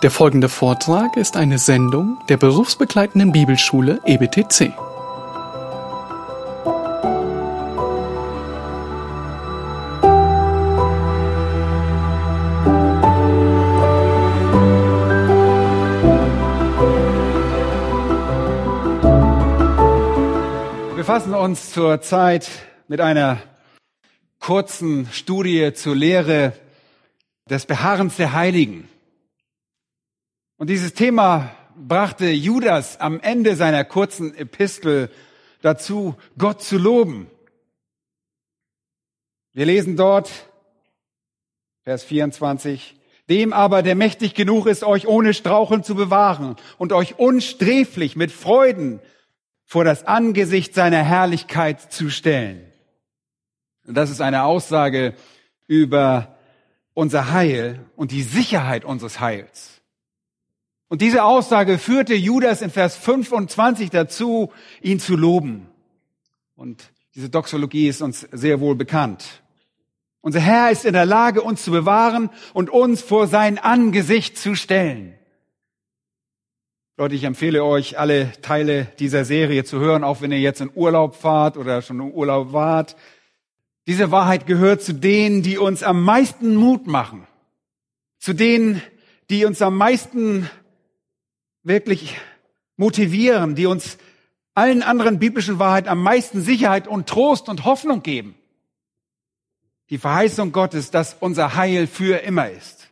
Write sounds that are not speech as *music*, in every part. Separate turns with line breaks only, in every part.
Der folgende Vortrag ist eine Sendung der berufsbegleitenden Bibelschule EBTC.
Wir fassen uns zur Zeit mit einer kurzen Studie zur Lehre des Beharrens der Heiligen. Und dieses Thema brachte Judas am Ende seiner kurzen Epistel dazu, Gott zu loben. Wir lesen dort, Vers 24, dem aber, der mächtig genug ist, euch ohne Straucheln zu bewahren und euch unsträflich mit Freuden vor das Angesicht seiner Herrlichkeit zu stellen. Und das ist eine Aussage über unser Heil und die Sicherheit unseres Heils. Und diese Aussage führte Judas in Vers 25 dazu, ihn zu loben. Und diese Doxologie ist uns sehr wohl bekannt. Unser Herr ist in der Lage, uns zu bewahren und uns vor sein Angesicht zu stellen. Leute, ich empfehle euch, alle Teile dieser Serie zu hören, auch wenn ihr jetzt in Urlaub fahrt oder schon im Urlaub wart. Diese Wahrheit gehört zu denen, die uns am meisten Mut machen. Zu denen, die uns am meisten wirklich motivieren, die uns allen anderen biblischen Wahrheiten am meisten Sicherheit und Trost und Hoffnung geben. Die Verheißung Gottes, dass unser Heil für immer ist.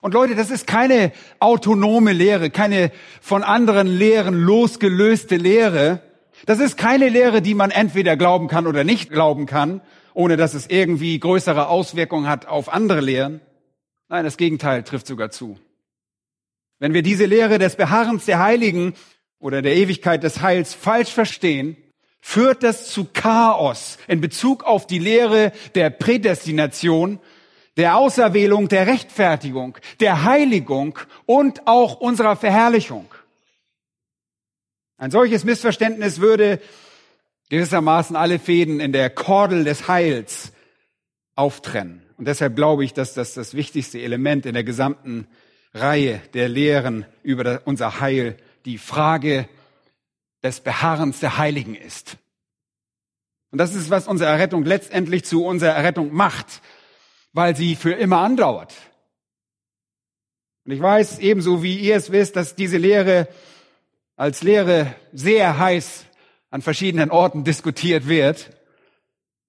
Und Leute, das ist keine autonome Lehre, keine von anderen Lehren losgelöste Lehre. Das ist keine Lehre, die man entweder glauben kann oder nicht glauben kann, ohne dass es irgendwie größere Auswirkungen hat auf andere Lehren. Nein, das Gegenteil trifft sogar zu. Wenn wir diese Lehre des Beharrens der Heiligen oder der Ewigkeit des Heils falsch verstehen, führt das zu Chaos in Bezug auf die Lehre der Prädestination der Auserwählung, der Rechtfertigung, der Heiligung und auch unserer Verherrlichung. Ein solches Missverständnis würde gewissermaßen alle Fäden in der Kordel des Heils auftrennen. Und deshalb glaube ich, dass das das wichtigste Element in der gesamten Reihe der Lehren über unser Heil die Frage des Beharrens der Heiligen ist. Und das ist, was unsere Errettung letztendlich zu unserer Errettung macht weil sie für immer andauert. Und ich weiß ebenso wie ihr es wisst, dass diese Lehre als Lehre sehr heiß an verschiedenen Orten diskutiert wird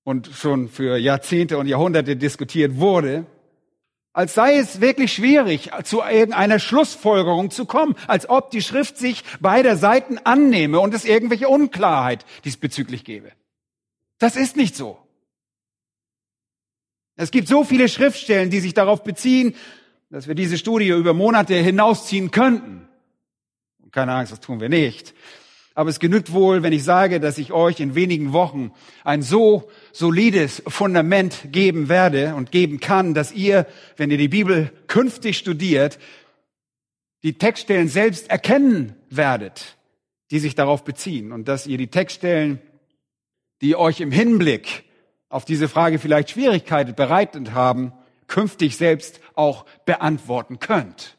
und schon für Jahrzehnte und Jahrhunderte diskutiert wurde, als sei es wirklich schwierig, zu irgendeiner Schlussfolgerung zu kommen, als ob die Schrift sich beider Seiten annehme und es irgendwelche Unklarheit diesbezüglich gäbe. Das ist nicht so. Es gibt so viele Schriftstellen, die sich darauf beziehen, dass wir diese Studie über Monate hinausziehen könnten. Keine Angst, das tun wir nicht. Aber es genügt wohl, wenn ich sage, dass ich euch in wenigen Wochen ein so solides Fundament geben werde und geben kann, dass ihr, wenn ihr die Bibel künftig studiert, die Textstellen selbst erkennen werdet, die sich darauf beziehen und dass ihr die Textstellen, die euch im Hinblick auf diese Frage vielleicht Schwierigkeiten bereitet haben, künftig selbst auch beantworten könnt.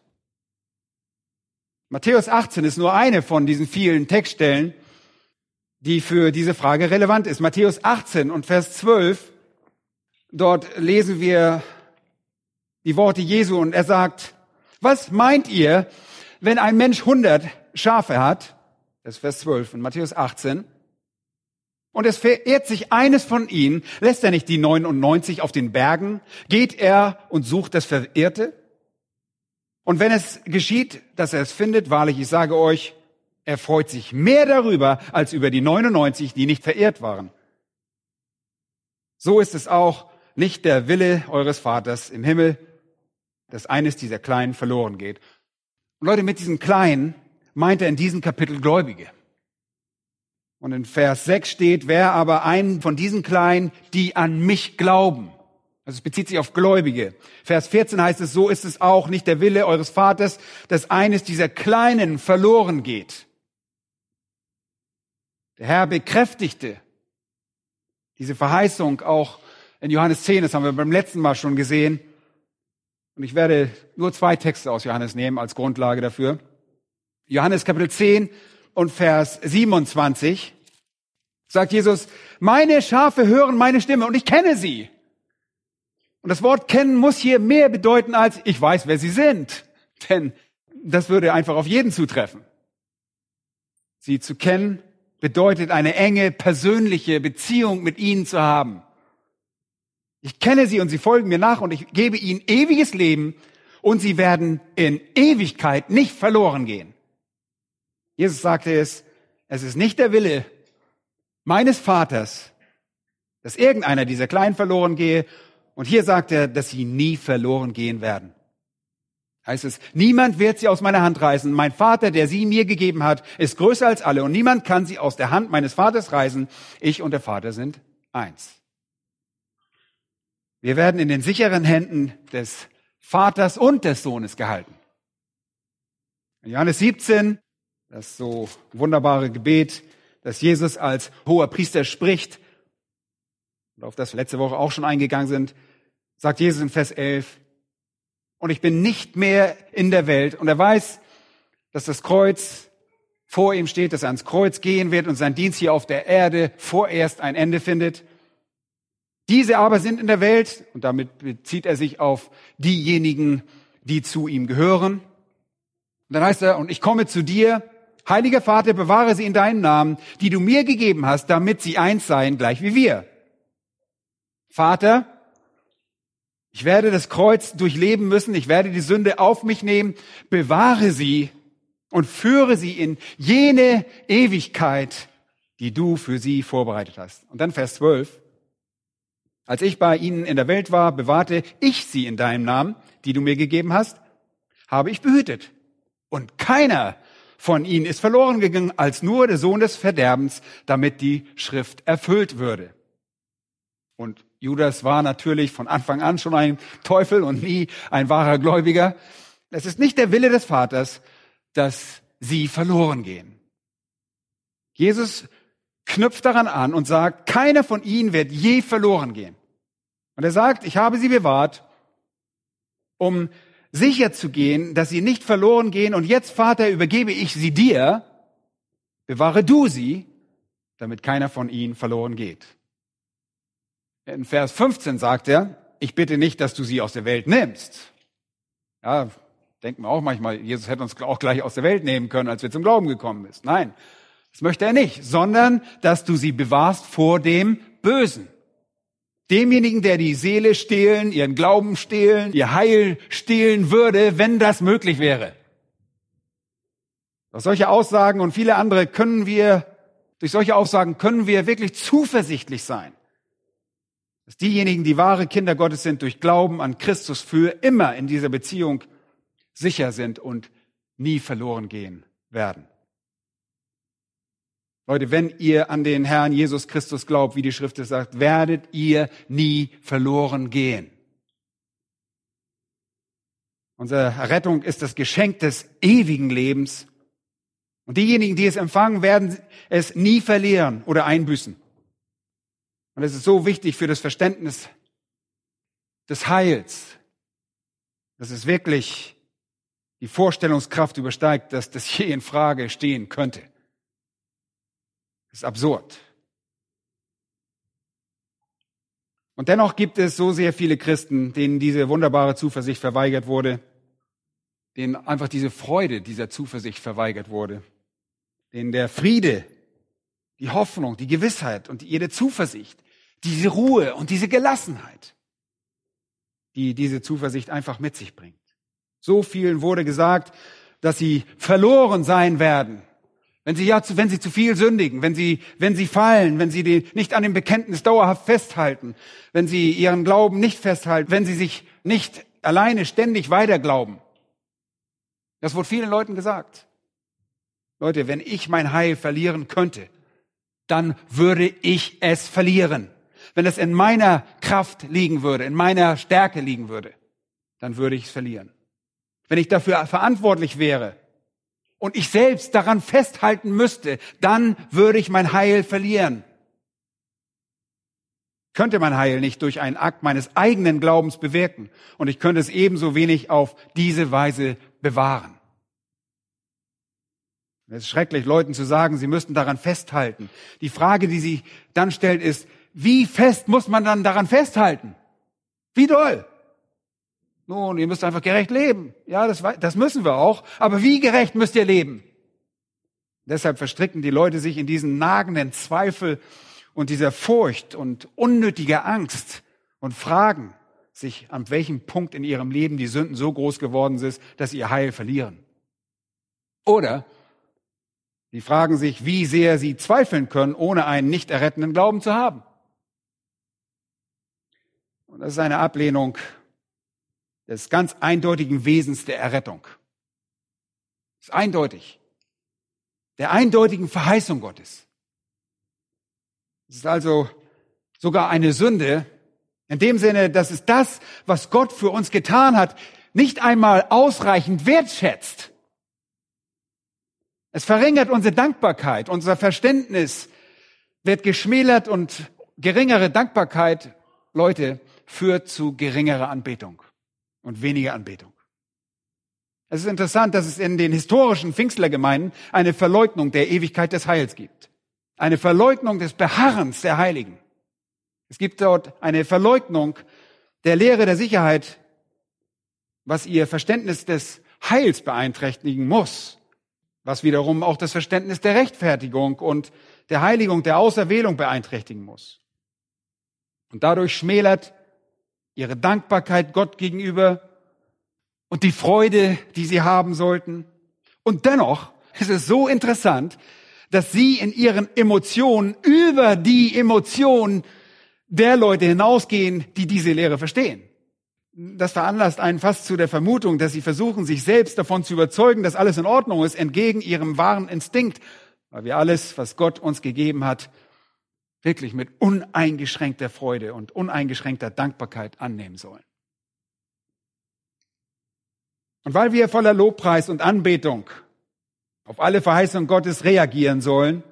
Matthäus 18 ist nur eine von diesen vielen Textstellen, die für diese Frage relevant ist. Matthäus 18 und Vers 12, dort lesen wir die Worte Jesu und er sagt, was meint ihr, wenn ein Mensch 100 Schafe hat? Das ist Vers 12 von Matthäus 18 und es verehrt sich eines von ihnen, lässt er nicht die 99 auf den Bergen, geht er und sucht das Verehrte? Und wenn es geschieht, dass er es findet, wahrlich, ich sage euch, er freut sich mehr darüber als über die 99, die nicht verehrt waren. So ist es auch nicht der Wille eures Vaters im Himmel, dass eines dieser Kleinen verloren geht. Und Leute, mit diesen Kleinen meint er in diesem Kapitel Gläubige. Und in Vers 6 steht, wer aber einen von diesen Kleinen, die an mich glauben. Also es bezieht sich auf Gläubige. Vers 14 heißt es, so ist es auch nicht der Wille eures Vaters, dass eines dieser Kleinen verloren geht. Der Herr bekräftigte diese Verheißung auch in Johannes 10, das haben wir beim letzten Mal schon gesehen, Und ich werde nur zwei Texte aus Johannes nehmen als Grundlage dafür. Johannes Kapitel 10 und Vers 27 sagt Jesus, meine Schafe hören meine Stimme und ich kenne sie. Und das Wort kennen muss hier mehr bedeuten als ich weiß, wer sie sind. *laughs* Denn das würde einfach auf jeden zutreffen. Sie zu kennen bedeutet eine enge persönliche Beziehung mit ihnen zu haben. Ich kenne sie und sie folgen mir nach und ich gebe ihnen ewiges Leben und sie werden in Ewigkeit nicht verloren gehen. Jesus sagte es, es ist nicht der Wille meines Vaters, dass irgendeiner dieser Kleinen verloren gehe. Und hier sagt er, dass sie nie verloren gehen werden. Heißt es, niemand wird sie aus meiner Hand reißen. Mein Vater, der sie mir gegeben hat, ist größer als alle und niemand kann sie aus der Hand meines Vaters reißen. Ich und der Vater sind eins. Wir werden in den sicheren Händen des Vaters und des Sohnes gehalten. In Johannes 17, das so wunderbare Gebet, das Jesus als hoher Priester spricht, und auf das wir letzte Woche auch schon eingegangen sind, sagt Jesus in Vers 11, und ich bin nicht mehr in der Welt. Und er weiß, dass das Kreuz vor ihm steht, dass er ans Kreuz gehen wird und sein Dienst hier auf der Erde vorerst ein Ende findet. Diese aber sind in der Welt, und damit bezieht er sich auf diejenigen, die zu ihm gehören. Und dann heißt er, und ich komme zu dir, heiliger Vater, bewahre sie in deinen Namen, die du mir gegeben hast, damit sie eins seien, gleich wie wir. Vater, ich werde das Kreuz durchleben müssen, ich werde die Sünde auf mich nehmen, bewahre sie und führe sie in jene Ewigkeit, die du für sie vorbereitet hast. Und dann Vers 12. Als ich bei ihnen in der Welt war, bewahrte ich sie in deinem Namen, die du mir gegeben hast, habe ich behütet. Und keiner von ihnen ist verloren gegangen, als nur der Sohn des Verderbens, damit die Schrift erfüllt würde. Und Judas war natürlich von Anfang an schon ein Teufel und nie ein wahrer Gläubiger. Es ist nicht der Wille des Vaters, dass sie verloren gehen. Jesus knüpft daran an und sagt, keiner von ihnen wird je verloren gehen. Und er sagt, ich habe sie bewahrt, um sicher zu gehen, dass sie nicht verloren gehen. Und jetzt, Vater, übergebe ich sie dir. Bewahre du sie, damit keiner von ihnen verloren geht. In Vers 15 sagt er, ich bitte nicht, dass du sie aus der Welt nimmst. Ja, denken wir auch manchmal, Jesus hätte uns auch gleich aus der Welt nehmen können, als wir zum Glauben gekommen sind. Nein, das möchte er nicht, sondern dass du sie bewahrst vor dem Bösen. Demjenigen, der die Seele stehlen, ihren Glauben stehlen, ihr Heil stehlen würde, wenn das möglich wäre. Durch solche Aussagen und viele andere können wir, durch solche Aussagen können wir wirklich zuversichtlich sein, dass diejenigen, die wahre Kinder Gottes sind, durch Glauben an Christus für immer in dieser Beziehung sicher sind und nie verloren gehen werden. Leute, wenn ihr an den Herrn Jesus Christus glaubt, wie die Schrift es sagt, werdet ihr nie verloren gehen. Unsere Rettung ist das Geschenk des ewigen Lebens. Und diejenigen, die es empfangen, werden es nie verlieren oder einbüßen. Und es ist so wichtig für das Verständnis des Heils, dass es wirklich die Vorstellungskraft übersteigt, dass das je in Frage stehen könnte. Das ist absurd. Und dennoch gibt es so sehr viele Christen, denen diese wunderbare Zuversicht verweigert wurde, denen einfach diese Freude dieser Zuversicht verweigert wurde, denen der Friede, die Hoffnung, die Gewissheit und jede Zuversicht, diese Ruhe und diese Gelassenheit, die diese Zuversicht einfach mit sich bringt. So vielen wurde gesagt, dass sie verloren sein werden, wenn sie ja, wenn sie zu viel sündigen, wenn sie, wenn sie fallen, wenn sie die, nicht an dem Bekenntnis dauerhaft festhalten, wenn sie ihren Glauben nicht festhalten, wenn sie sich nicht alleine ständig weiter glauben. Das wurde vielen Leuten gesagt. Leute, wenn ich mein Heil verlieren könnte, dann würde ich es verlieren. Wenn es in meiner Kraft liegen würde, in meiner Stärke liegen würde, dann würde ich es verlieren. Wenn ich dafür verantwortlich wäre, und ich selbst daran festhalten müsste, dann würde ich mein Heil verlieren. könnte mein Heil nicht durch einen Akt meines eigenen Glaubens bewirken und ich könnte es ebenso wenig auf diese Weise bewahren. Es ist schrecklich, Leuten zu sagen, sie müssten daran festhalten. Die Frage, die sie dann stellt, ist, wie fest muss man dann daran festhalten? Wie doll? Nun, ihr müsst einfach gerecht leben. Ja, das, das müssen wir auch. Aber wie gerecht müsst ihr leben? Deshalb verstricken die Leute sich in diesen nagenden Zweifel und dieser Furcht und unnötiger Angst und fragen sich, an welchem Punkt in ihrem Leben die Sünden so groß geworden sind, dass sie ihr Heil verlieren. Oder sie fragen sich, wie sehr sie zweifeln können, ohne einen nicht errettenden Glauben zu haben. Und das ist eine Ablehnung des ganz eindeutigen Wesens der Errettung. Das ist eindeutig. Der eindeutigen Verheißung Gottes. Es ist also sogar eine Sünde, in dem Sinne, dass es das, was Gott für uns getan hat, nicht einmal ausreichend wertschätzt. Es verringert unsere Dankbarkeit, unser Verständnis wird geschmälert und geringere Dankbarkeit, Leute, führt zu geringerer Anbetung und weniger Anbetung. Es ist interessant, dass es in den historischen Pfingstlergemeinden eine Verleugnung der Ewigkeit des Heils gibt. Eine Verleugnung des Beharrens der Heiligen. Es gibt dort eine Verleugnung der Lehre der Sicherheit, was ihr Verständnis des Heils beeinträchtigen muss, was wiederum auch das Verständnis der Rechtfertigung und der Heiligung, der Auserwählung beeinträchtigen muss. Und dadurch schmälert ihre Dankbarkeit Gott gegenüber und die Freude, die sie haben sollten. Und dennoch ist es so interessant, dass sie in ihren Emotionen über die Emotionen der Leute hinausgehen, die diese Lehre verstehen. Das veranlasst einen fast zu der Vermutung, dass sie versuchen, sich selbst davon zu überzeugen, dass alles in Ordnung ist, entgegen ihrem wahren Instinkt, weil wir alles, was Gott uns gegeben hat, wirklich mit uneingeschränkter Freude und uneingeschränkter Dankbarkeit annehmen sollen. Und weil wir voller Lobpreis und Anbetung auf alle Verheißungen Gottes reagieren sollen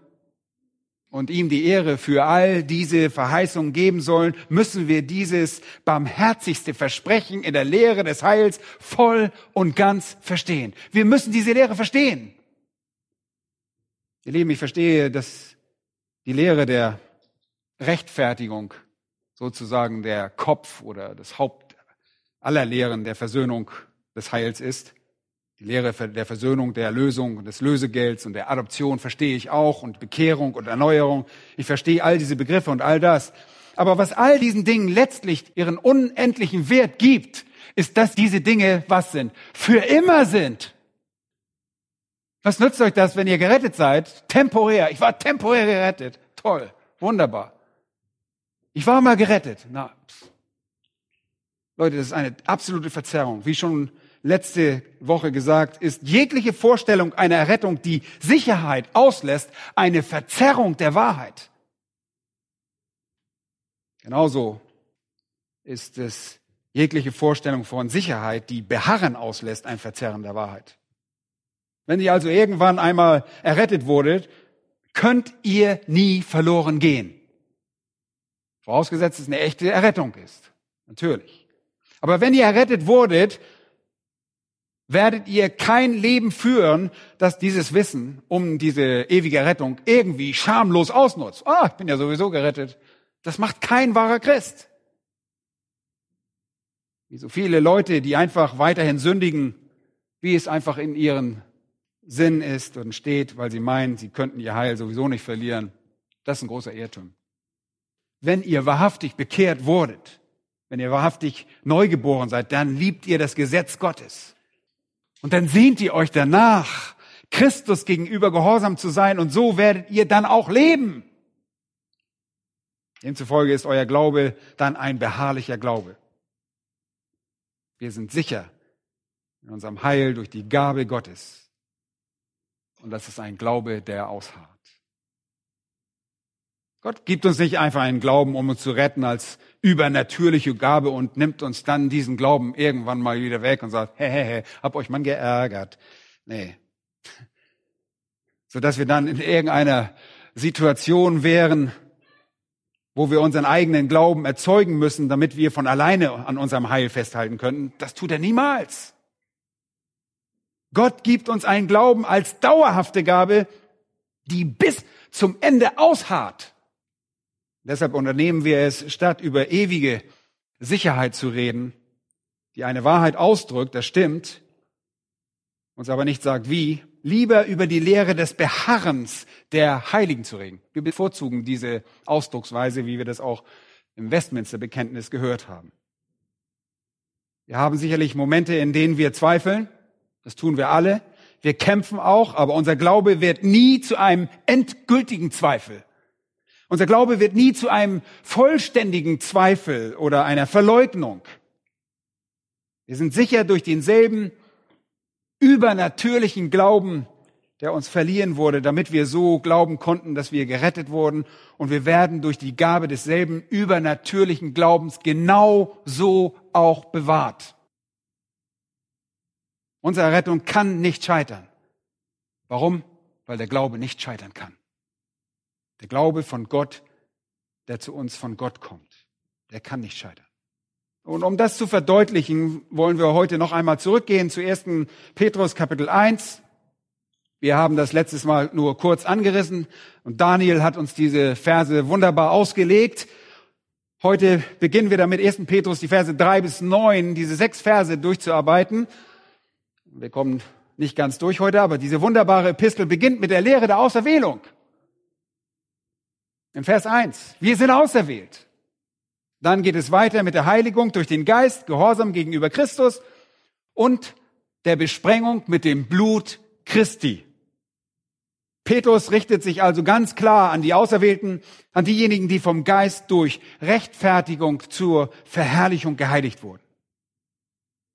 und ihm die Ehre für all diese Verheißungen geben sollen, müssen wir dieses barmherzigste Versprechen in der Lehre des Heils voll und ganz verstehen. Wir müssen diese Lehre verstehen. Ihr Lieben, ich verstehe, dass die Lehre der Rechtfertigung sozusagen der Kopf oder das Haupt aller Lehren der Versöhnung des Heils ist. Die Lehre der Versöhnung, der Erlösung des Lösegelds und der Adoption verstehe ich auch und Bekehrung und Erneuerung. Ich verstehe all diese Begriffe und all das. Aber was all diesen Dingen letztlich ihren unendlichen Wert gibt, ist, dass diese Dinge was sind? Für immer sind. Was nützt euch das, wenn ihr gerettet seid? Temporär. Ich war temporär gerettet. Toll. Wunderbar. Ich war mal gerettet. Na. Leute, das ist eine absolute Verzerrung. Wie schon letzte Woche gesagt, ist jegliche Vorstellung einer Errettung, die Sicherheit auslässt, eine Verzerrung der Wahrheit. Genauso ist es jegliche Vorstellung von Sicherheit, die Beharren auslässt, ein Verzerren der Wahrheit. Wenn ihr also irgendwann einmal errettet wurdet, könnt ihr nie verloren gehen. Vorausgesetzt, dass es eine echte Errettung ist. Natürlich. Aber wenn ihr errettet wurdet, werdet ihr kein Leben führen, das dieses Wissen um diese ewige Rettung irgendwie schamlos ausnutzt. Ah, ich bin ja sowieso gerettet. Das macht kein wahrer Christ. Wie so viele Leute, die einfach weiterhin sündigen, wie es einfach in ihren Sinn ist und steht, weil sie meinen, sie könnten ihr Heil sowieso nicht verlieren. Das ist ein großer Irrtum. Wenn ihr wahrhaftig bekehrt wurdet, wenn ihr wahrhaftig neugeboren seid, dann liebt ihr das Gesetz Gottes. Und dann sehnt ihr euch danach, Christus gegenüber gehorsam zu sein und so werdet ihr dann auch leben. Demzufolge ist euer Glaube dann ein beharrlicher Glaube. Wir sind sicher in unserem Heil durch die Gabe Gottes. Und das ist ein Glaube, der ausharrt. Gott gibt uns nicht einfach einen Glauben, um uns zu retten als übernatürliche Gabe und nimmt uns dann diesen Glauben irgendwann mal wieder weg und sagt, hey, hab euch mal geärgert. Nee. So dass wir dann in irgendeiner Situation wären, wo wir unseren eigenen Glauben erzeugen müssen, damit wir von alleine an unserem Heil festhalten können. Das tut er niemals. Gott gibt uns einen Glauben als dauerhafte Gabe, die bis zum Ende ausharrt. Deshalb unternehmen wir es, statt über ewige Sicherheit zu reden, die eine Wahrheit ausdrückt, das stimmt, uns aber nicht sagt wie, lieber über die Lehre des Beharrens der Heiligen zu reden. Wir bevorzugen diese Ausdrucksweise, wie wir das auch im Westminster-Bekenntnis gehört haben. Wir haben sicherlich Momente, in denen wir zweifeln. Das tun wir alle. Wir kämpfen auch, aber unser Glaube wird nie zu einem endgültigen Zweifel. Unser Glaube wird nie zu einem vollständigen Zweifel oder einer Verleugnung. Wir sind sicher durch denselben übernatürlichen Glauben, der uns verliehen wurde, damit wir so glauben konnten, dass wir gerettet wurden. Und wir werden durch die Gabe desselben übernatürlichen Glaubens genau so auch bewahrt. Unsere Rettung kann nicht scheitern. Warum? Weil der Glaube nicht scheitern kann. Der Glaube von Gott, der zu uns von Gott kommt, der kann nicht scheitern. Und um das zu verdeutlichen, wollen wir heute noch einmal zurückgehen zu 1. Petrus Kapitel 1. Wir haben das letztes Mal nur kurz angerissen und Daniel hat uns diese Verse wunderbar ausgelegt. Heute beginnen wir damit 1. Petrus die Verse 3 bis 9, diese sechs Verse durchzuarbeiten. Wir kommen nicht ganz durch heute, aber diese wunderbare Epistel beginnt mit der Lehre der Auserwählung. In Vers 1. Wir sind auserwählt. Dann geht es weiter mit der Heiligung durch den Geist, Gehorsam gegenüber Christus und der Besprengung mit dem Blut Christi. Petrus richtet sich also ganz klar an die Auserwählten, an diejenigen, die vom Geist durch Rechtfertigung zur Verherrlichung geheiligt wurden.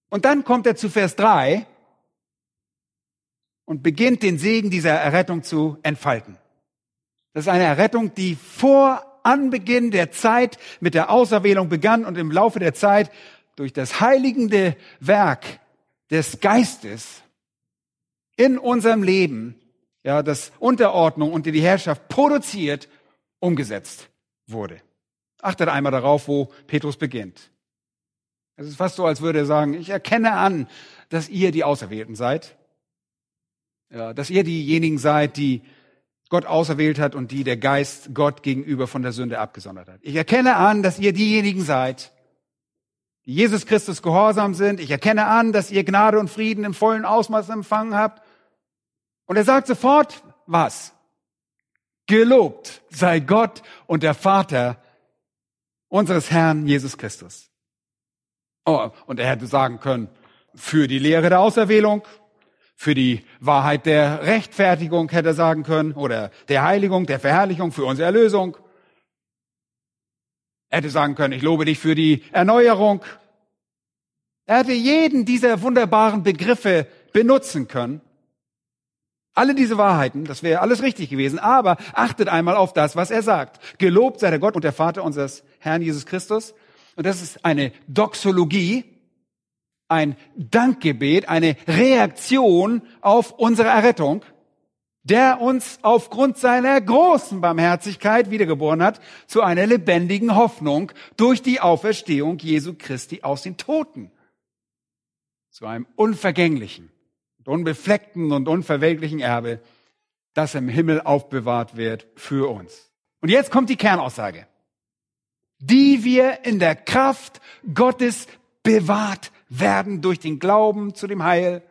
Und dann kommt er zu Vers 3 und beginnt den Segen dieser Errettung zu entfalten. Das ist eine Errettung, die vor Anbeginn der Zeit mit der Auserwählung begann und im Laufe der Zeit durch das heiligende Werk des Geistes in unserem Leben, ja, das Unterordnung unter die Herrschaft produziert, umgesetzt wurde. Achtet einmal darauf, wo Petrus beginnt. Es ist fast so, als würde er sagen, ich erkenne an, dass ihr die Auserwählten seid. Ja, dass ihr diejenigen seid, die Gott auserwählt hat und die der Geist Gott gegenüber von der Sünde abgesondert hat. Ich erkenne an, dass ihr diejenigen seid, die Jesus Christus gehorsam sind. Ich erkenne an, dass ihr Gnade und Frieden im vollen Ausmaß empfangen habt. Und er sagt sofort, was? Gelobt sei Gott und der Vater unseres Herrn Jesus Christus. Oh, und er hätte sagen können, für die Lehre der Auserwählung, für die Wahrheit der Rechtfertigung hätte er sagen können oder der Heiligung, der Verherrlichung, für unsere Erlösung. Er hätte sagen können, ich lobe dich für die Erneuerung. Er hätte jeden dieser wunderbaren Begriffe benutzen können. Alle diese Wahrheiten, das wäre alles richtig gewesen, aber achtet einmal auf das, was er sagt. Gelobt sei der Gott und der Vater unseres Herrn Jesus Christus. Und das ist eine Doxologie, ein Dankgebet, eine Reaktion auf unsere Errettung, der uns aufgrund seiner großen Barmherzigkeit wiedergeboren hat zu einer lebendigen Hoffnung durch die Auferstehung Jesu Christi aus den Toten. Zu einem unvergänglichen, unbefleckten und unverwelklichen Erbe, das im Himmel aufbewahrt wird für uns. Und jetzt kommt die Kernaussage, die wir in der Kraft Gottes bewahrt werden durch den Glauben zu dem Heil,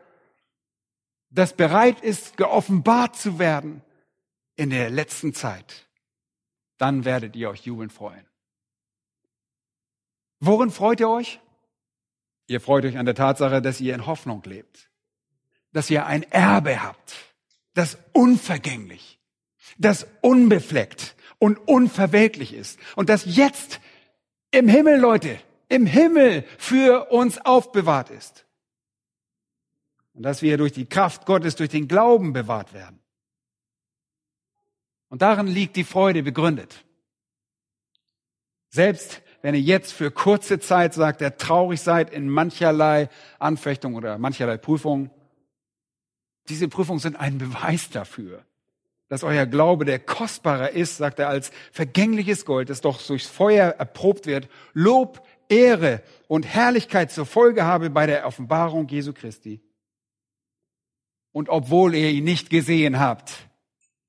das bereit ist, geoffenbart zu werden in der letzten Zeit. Dann werdet ihr euch jubeln freuen. Worin freut ihr euch? Ihr freut euch an der Tatsache, dass ihr in Hoffnung lebt, dass ihr ein Erbe habt, das unvergänglich, das unbefleckt und unverwelklich ist und das jetzt im Himmel, Leute, im Himmel für uns aufbewahrt ist. Und dass wir durch die Kraft Gottes, durch den Glauben bewahrt werden. Und darin liegt die Freude begründet. Selbst wenn ihr jetzt für kurze Zeit sagt, ihr traurig seid in mancherlei Anfechtung oder mancherlei Prüfungen, diese Prüfungen sind ein Beweis dafür, dass euer Glaube, der kostbarer ist, sagt er, als vergängliches Gold, das doch durchs Feuer erprobt wird, Lob, Ehre und Herrlichkeit zur Folge habe bei der Offenbarung Jesu Christi. Und obwohl ihr ihn nicht gesehen habt,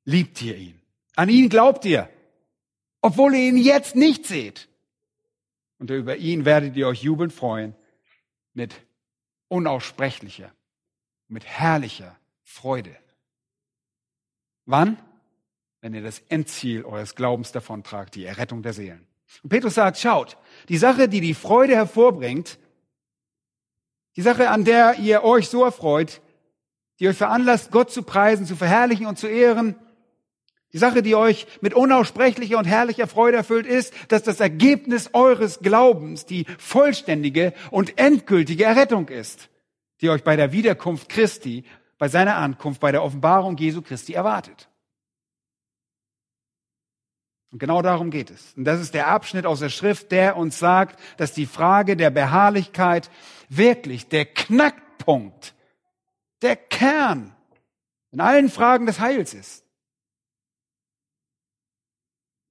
liebt ihr ihn. An ihn glaubt ihr, obwohl ihr ihn jetzt nicht seht. Und über ihn werdet ihr euch jubelnd freuen mit unaussprechlicher, mit herrlicher Freude. Wann? Wenn ihr das Endziel eures Glaubens davontragt, die Errettung der Seelen. Und Petrus sagt, schaut, die Sache, die die Freude hervorbringt, die Sache, an der ihr euch so erfreut, die euch veranlasst, Gott zu preisen, zu verherrlichen und zu ehren, die Sache, die euch mit unaussprechlicher und herrlicher Freude erfüllt, ist, dass das Ergebnis eures Glaubens die vollständige und endgültige Errettung ist, die euch bei der Wiederkunft Christi bei seiner Ankunft, bei der Offenbarung Jesu Christi erwartet. Und genau darum geht es. Und das ist der Abschnitt aus der Schrift, der uns sagt, dass die Frage der Beharrlichkeit wirklich der Knackpunkt, der Kern in allen Fragen des Heils ist.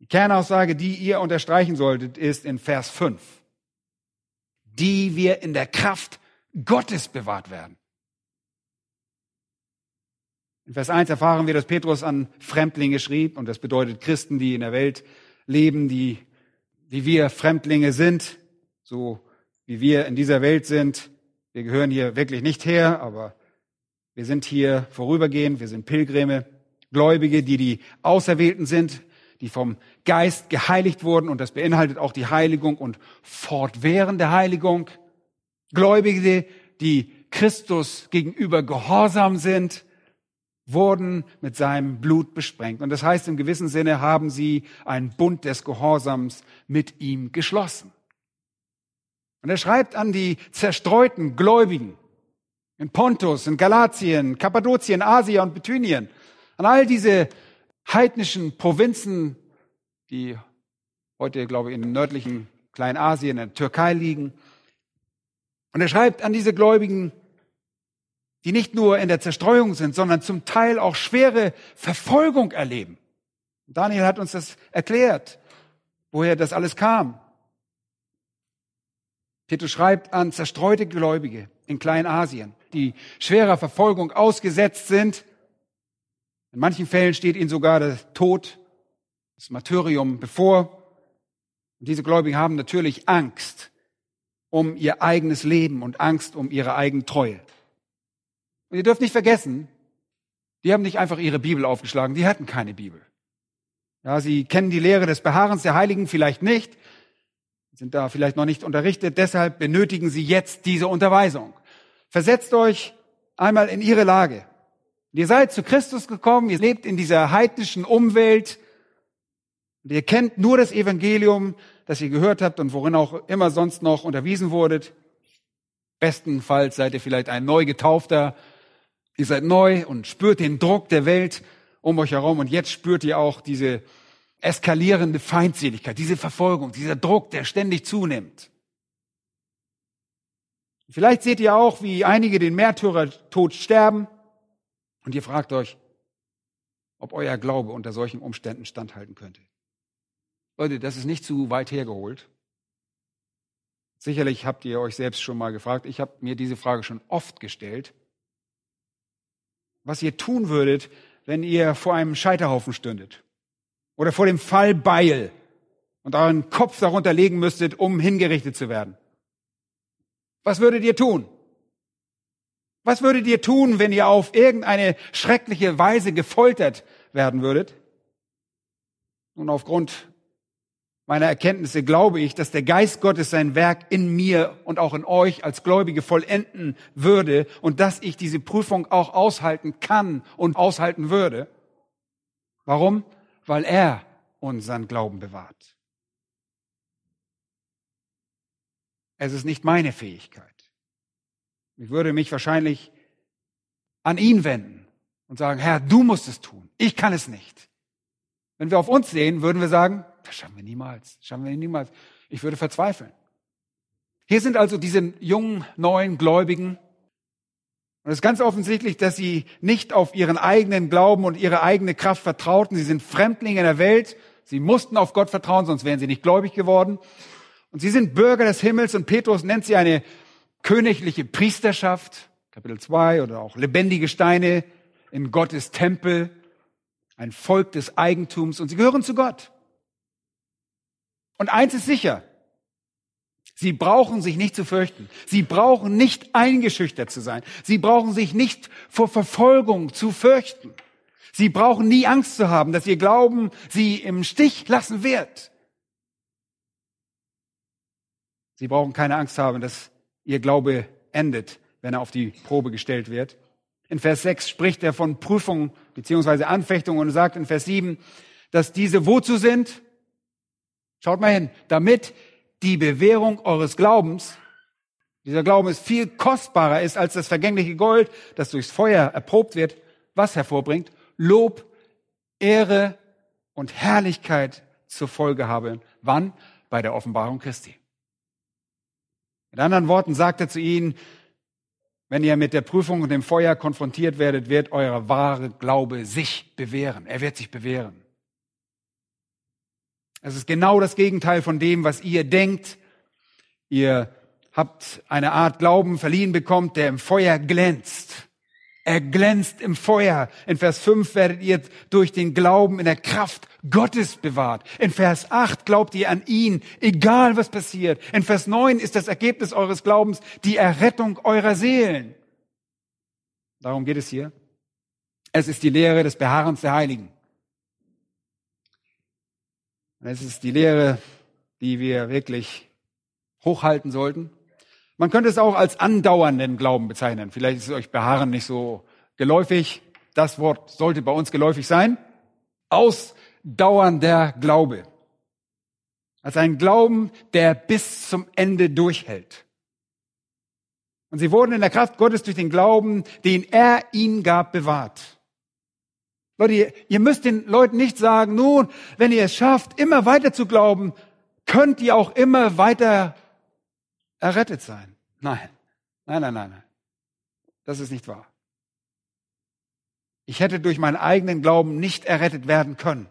Die Kernaussage, die ihr unterstreichen solltet, ist in Vers 5. Die wir in der Kraft Gottes bewahrt werden. In Vers 1 erfahren wir, dass Petrus an Fremdlinge schrieb und das bedeutet Christen, die in der Welt leben, die wie wir Fremdlinge sind, so wie wir in dieser Welt sind. Wir gehören hier wirklich nicht her, aber wir sind hier vorübergehend, wir sind Pilgrime, Gläubige, die die Auserwählten sind, die vom Geist geheiligt wurden und das beinhaltet auch die Heiligung und fortwährende Heiligung. Gläubige, die Christus gegenüber gehorsam sind, wurden mit seinem Blut besprengt. Und das heißt, im gewissen Sinne haben sie einen Bund des Gehorsams mit ihm geschlossen. Und er schreibt an die zerstreuten Gläubigen in Pontus, in Galatien, Kappadokien, Asia und Bithynien, an all diese heidnischen Provinzen, die heute, glaube ich, in nördlichen Kleinasien, in der Türkei liegen. Und er schreibt an diese Gläubigen, die nicht nur in der Zerstreuung sind, sondern zum Teil auch schwere Verfolgung erleben. Daniel hat uns das erklärt, woher das alles kam. Petrus schreibt an zerstreute Gläubige in Kleinasien, die schwerer Verfolgung ausgesetzt sind. In manchen Fällen steht ihnen sogar der Tod, das Martyrium bevor. Und diese Gläubigen haben natürlich Angst um ihr eigenes Leben und Angst um ihre eigene Treue. Und ihr dürft nicht vergessen, die haben nicht einfach ihre Bibel aufgeschlagen, die hatten keine Bibel. Ja, sie kennen die Lehre des Beharrens der Heiligen vielleicht nicht, sind da vielleicht noch nicht unterrichtet, deshalb benötigen sie jetzt diese Unterweisung. Versetzt euch einmal in ihre Lage. Ihr seid zu Christus gekommen, ihr lebt in dieser heidnischen Umwelt und ihr kennt nur das Evangelium, das ihr gehört habt und worin auch immer sonst noch unterwiesen wurdet. Bestenfalls seid ihr vielleicht ein neu getaufter Ihr seid neu und spürt den Druck der Welt um euch herum und jetzt spürt ihr auch diese eskalierende Feindseligkeit, diese Verfolgung, dieser Druck, der ständig zunimmt. Vielleicht seht ihr auch, wie einige den Märtyrertod sterben und ihr fragt euch, ob euer Glaube unter solchen Umständen standhalten könnte. Leute, das ist nicht zu weit hergeholt. Sicherlich habt ihr euch selbst schon mal gefragt. Ich habe mir diese Frage schon oft gestellt was ihr tun würdet, wenn ihr vor einem Scheiterhaufen stündet oder vor dem Fallbeil und euren Kopf darunter legen müsstet, um hingerichtet zu werden. Was würdet ihr tun? Was würdet ihr tun, wenn ihr auf irgendeine schreckliche Weise gefoltert werden würdet? Nun, aufgrund meiner Erkenntnisse glaube ich, dass der Geist Gottes sein Werk in mir und auch in euch als Gläubige vollenden würde und dass ich diese Prüfung auch aushalten kann und aushalten würde. Warum? Weil er unseren Glauben bewahrt. Es ist nicht meine Fähigkeit. Ich würde mich wahrscheinlich an ihn wenden und sagen, Herr, du musst es tun. Ich kann es nicht. Wenn wir auf uns sehen, würden wir sagen, das schaffen wir niemals. Das schaffen wir niemals. Ich würde verzweifeln. Hier sind also diese jungen, neuen Gläubigen. Und es ist ganz offensichtlich, dass sie nicht auf ihren eigenen Glauben und ihre eigene Kraft vertrauten. Sie sind Fremdlinge in der Welt. Sie mussten auf Gott vertrauen, sonst wären sie nicht gläubig geworden. Und sie sind Bürger des Himmels und Petrus nennt sie eine königliche Priesterschaft, Kapitel 2, oder auch lebendige Steine in Gottes Tempel, ein Volk des Eigentums und sie gehören zu Gott. Und eins ist sicher, Sie brauchen sich nicht zu fürchten. Sie brauchen nicht eingeschüchtert zu sein. Sie brauchen sich nicht vor Verfolgung zu fürchten. Sie brauchen nie Angst zu haben, dass ihr Glauben sie im Stich lassen wird. Sie brauchen keine Angst haben, dass ihr Glaube endet, wenn er auf die Probe gestellt wird. In Vers 6 spricht er von Prüfung beziehungsweise Anfechtung und sagt in Vers 7, dass diese wozu sind? Schaut mal hin, damit die Bewährung eures Glaubens, dieser Glauben ist viel kostbarer ist als das vergängliche Gold, das durchs Feuer erprobt wird, was hervorbringt, Lob, Ehre und Herrlichkeit zur Folge habe. Wann? Bei der Offenbarung Christi. Mit anderen Worten sagt er zu ihnen, wenn ihr mit der Prüfung und dem Feuer konfrontiert werdet, wird euer wahre Glaube sich bewähren. Er wird sich bewähren. Es ist genau das Gegenteil von dem, was ihr denkt. Ihr habt eine Art Glauben verliehen bekommt, der im Feuer glänzt. Er glänzt im Feuer. In Vers 5 werdet ihr durch den Glauben in der Kraft Gottes bewahrt. In Vers 8 glaubt ihr an ihn, egal was passiert. In Vers 9 ist das Ergebnis eures Glaubens die Errettung eurer Seelen. Darum geht es hier. Es ist die Lehre des Beharrens der Heiligen. Es ist die Lehre, die wir wirklich hochhalten sollten. Man könnte es auch als andauernden Glauben bezeichnen. Vielleicht ist es euch Beharren nicht so geläufig. Das Wort sollte bei uns geläufig sein. Ausdauernder Glaube. Als ein Glauben, der bis zum Ende durchhält. Und sie wurden in der Kraft Gottes durch den Glauben, den er ihnen gab, bewahrt. Leute, ihr müsst den Leuten nicht sagen, nun, wenn ihr es schafft, immer weiter zu glauben, könnt ihr auch immer weiter errettet sein. Nein, nein, nein, nein. Das ist nicht wahr. Ich hätte durch meinen eigenen Glauben nicht errettet werden können.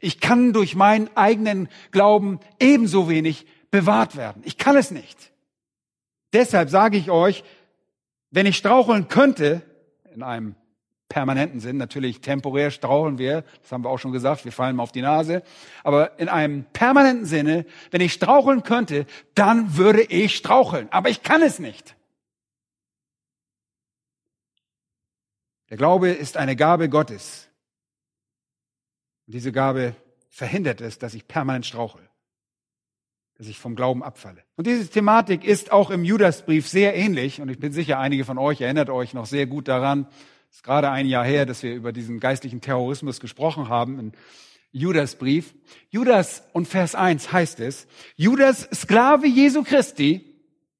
Ich kann durch meinen eigenen Glauben ebenso wenig bewahrt werden. Ich kann es nicht. Deshalb sage ich euch, wenn ich straucheln könnte, in einem permanenten Sinn. Natürlich temporär straucheln wir, das haben wir auch schon gesagt, wir fallen mal auf die Nase. Aber in einem permanenten Sinne, wenn ich straucheln könnte, dann würde ich straucheln. Aber ich kann es nicht. Der Glaube ist eine Gabe Gottes. Und diese Gabe verhindert es, dass ich permanent strauchel, dass ich vom Glauben abfalle. Und diese Thematik ist auch im Judasbrief sehr ähnlich. Und ich bin sicher, einige von euch erinnert euch noch sehr gut daran, es ist gerade ein Jahr her, dass wir über diesen geistlichen Terrorismus gesprochen haben in Judas Brief. Judas und Vers 1 heißt es, Judas, Sklave Jesu Christi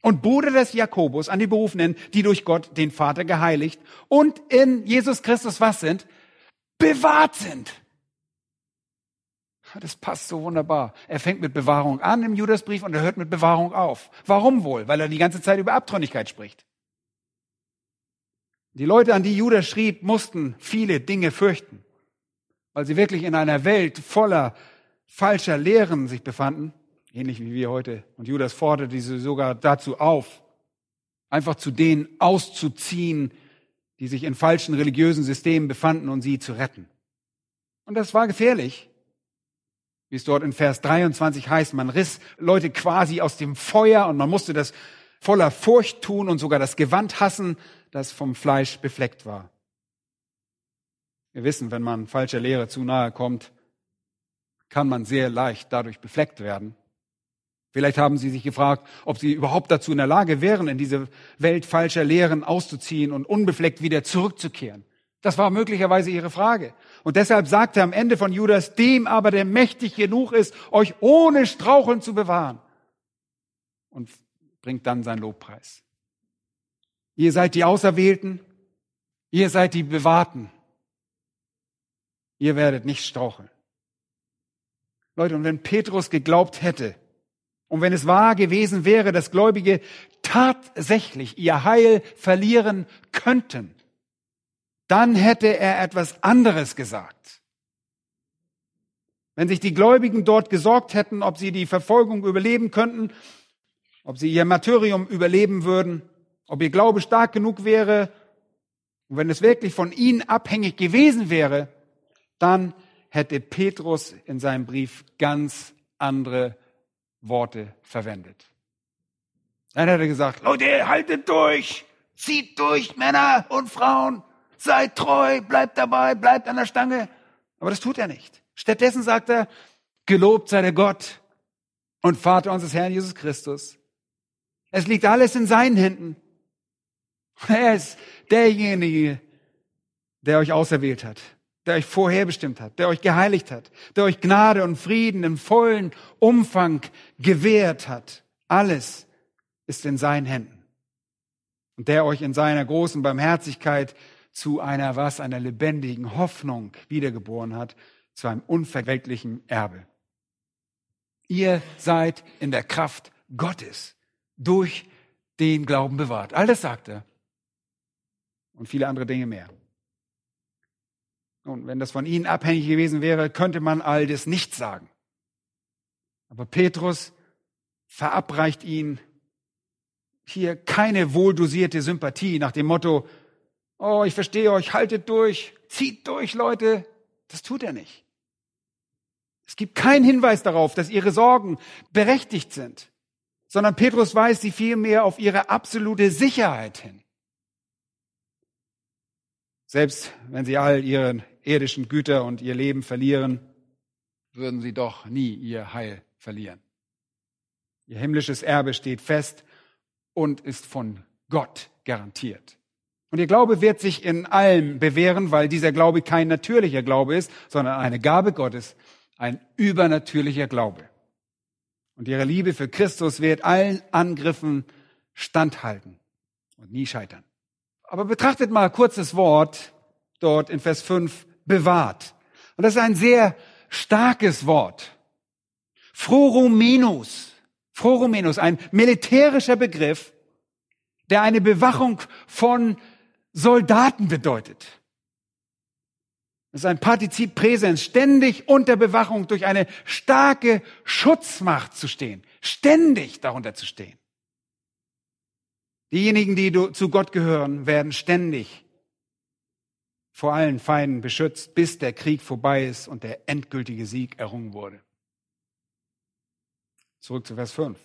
und Bruder des Jakobus an die Berufenen, die durch Gott, den Vater, geheiligt und in Jesus Christus was sind? Bewahrt sind. Das passt so wunderbar. Er fängt mit Bewahrung an im Judasbrief und er hört mit Bewahrung auf. Warum wohl? Weil er die ganze Zeit über Abtrünnigkeit spricht. Die Leute, an die Judas schrieb, mussten viele Dinge fürchten, weil sie wirklich in einer Welt voller falscher Lehren sich befanden, ähnlich wie wir heute. Und Judas forderte sie sogar dazu auf, einfach zu denen auszuziehen, die sich in falschen religiösen Systemen befanden und sie zu retten. Und das war gefährlich, wie es dort in Vers 23 heißt. Man riss Leute quasi aus dem Feuer und man musste das voller Furcht tun und sogar das Gewand hassen, das vom Fleisch befleckt war. Wir wissen, wenn man falscher Lehre zu nahe kommt, kann man sehr leicht dadurch befleckt werden. Vielleicht haben Sie sich gefragt, ob Sie überhaupt dazu in der Lage wären, in diese Welt falscher Lehren auszuziehen und unbefleckt wieder zurückzukehren. Das war möglicherweise Ihre Frage. Und deshalb sagt er am Ende von Judas, dem aber, der mächtig genug ist, euch ohne Straucheln zu bewahren. Und bringt dann seinen Lobpreis. Ihr seid die Auserwählten. Ihr seid die Bewahrten. Ihr werdet nicht straucheln. Leute, und wenn Petrus geglaubt hätte Und wenn es wahr gewesen wäre, dass Gläubige tatsächlich ihr Heil verlieren könnten, dann hätte er etwas anderes gesagt. Wenn sich die Gläubigen dort gesorgt hätten, ob sie die Verfolgung überleben könnten, ob sie ihr Martyrium überleben würden, ob ihr Glaube stark genug wäre, und wenn es wirklich von ihnen abhängig gewesen wäre, dann hätte Petrus in seinem Brief ganz andere Worte verwendet. Dann hat er gesagt, Leute, haltet durch, zieht durch, Männer und Frauen, seid treu, bleibt dabei, bleibt an der Stange. Aber das tut er nicht. Stattdessen sagt er, gelobt sei der Gott und Vater unseres Herrn Jesus Christus. Es liegt alles in seinen Händen. Er ist derjenige, der euch auserwählt hat, der euch vorherbestimmt hat, der euch geheiligt hat, der euch Gnade und Frieden im vollen Umfang gewährt hat. Alles ist in seinen Händen. Und der euch in seiner großen Barmherzigkeit zu einer was, einer lebendigen Hoffnung wiedergeboren hat, zu einem unverweltlichen Erbe. Ihr seid in der Kraft Gottes durch den Glauben bewahrt. All das sagt er. Und viele andere Dinge mehr. Und wenn das von ihnen abhängig gewesen wäre, könnte man all das nicht sagen. Aber Petrus verabreicht ihn hier keine wohldosierte Sympathie nach dem Motto, oh, ich verstehe euch, haltet durch, zieht durch, Leute. Das tut er nicht. Es gibt keinen Hinweis darauf, dass ihre Sorgen berechtigt sind, sondern Petrus weist sie vielmehr auf ihre absolute Sicherheit hin. Selbst wenn sie all ihre irdischen Güter und ihr Leben verlieren, würden sie doch nie ihr Heil verlieren. Ihr himmlisches Erbe steht fest und ist von Gott garantiert. Und ihr Glaube wird sich in allem bewähren, weil dieser Glaube kein natürlicher Glaube ist, sondern eine Gabe Gottes, ein übernatürlicher Glaube. Und ihre Liebe für Christus wird allen Angriffen standhalten und nie scheitern. Aber betrachtet mal kurz das Wort dort in Vers 5 bewahrt. Und das ist ein sehr starkes Wort. Phrorumenus. Phrorumenus, ein militärischer Begriff, der eine Bewachung von Soldaten bedeutet. Das ist ein Partizip Präsens, ständig unter Bewachung durch eine starke Schutzmacht zu stehen, ständig darunter zu stehen. Diejenigen, die zu Gott gehören, werden ständig vor allen Feinden beschützt, bis der Krieg vorbei ist und der endgültige Sieg errungen wurde. Zurück zu Vers 5.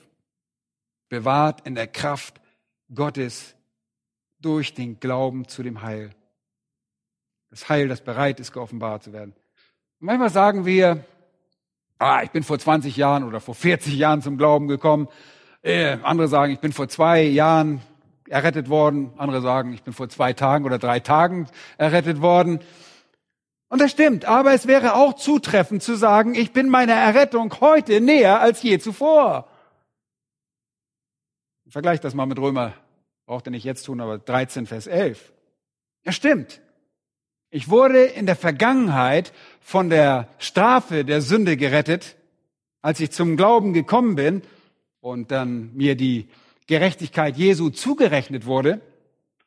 Bewahrt in der Kraft Gottes durch den Glauben zu dem Heil. Das Heil, das bereit ist, geoffenbart zu werden. Und manchmal sagen wir, ah, ich bin vor 20 Jahren oder vor 40 Jahren zum Glauben gekommen. Äh, andere sagen, ich bin vor zwei Jahren errettet worden. Andere sagen, ich bin vor zwei Tagen oder drei Tagen errettet worden. Und das stimmt, aber es wäre auch zutreffend zu sagen, ich bin meiner Errettung heute näher als je zuvor. Vergleich das mal mit Römer, braucht ihr nicht jetzt tun, aber 13, Vers 11. Ja, stimmt. Ich wurde in der Vergangenheit von der Strafe der Sünde gerettet, als ich zum Glauben gekommen bin und dann mir die Gerechtigkeit Jesu zugerechnet wurde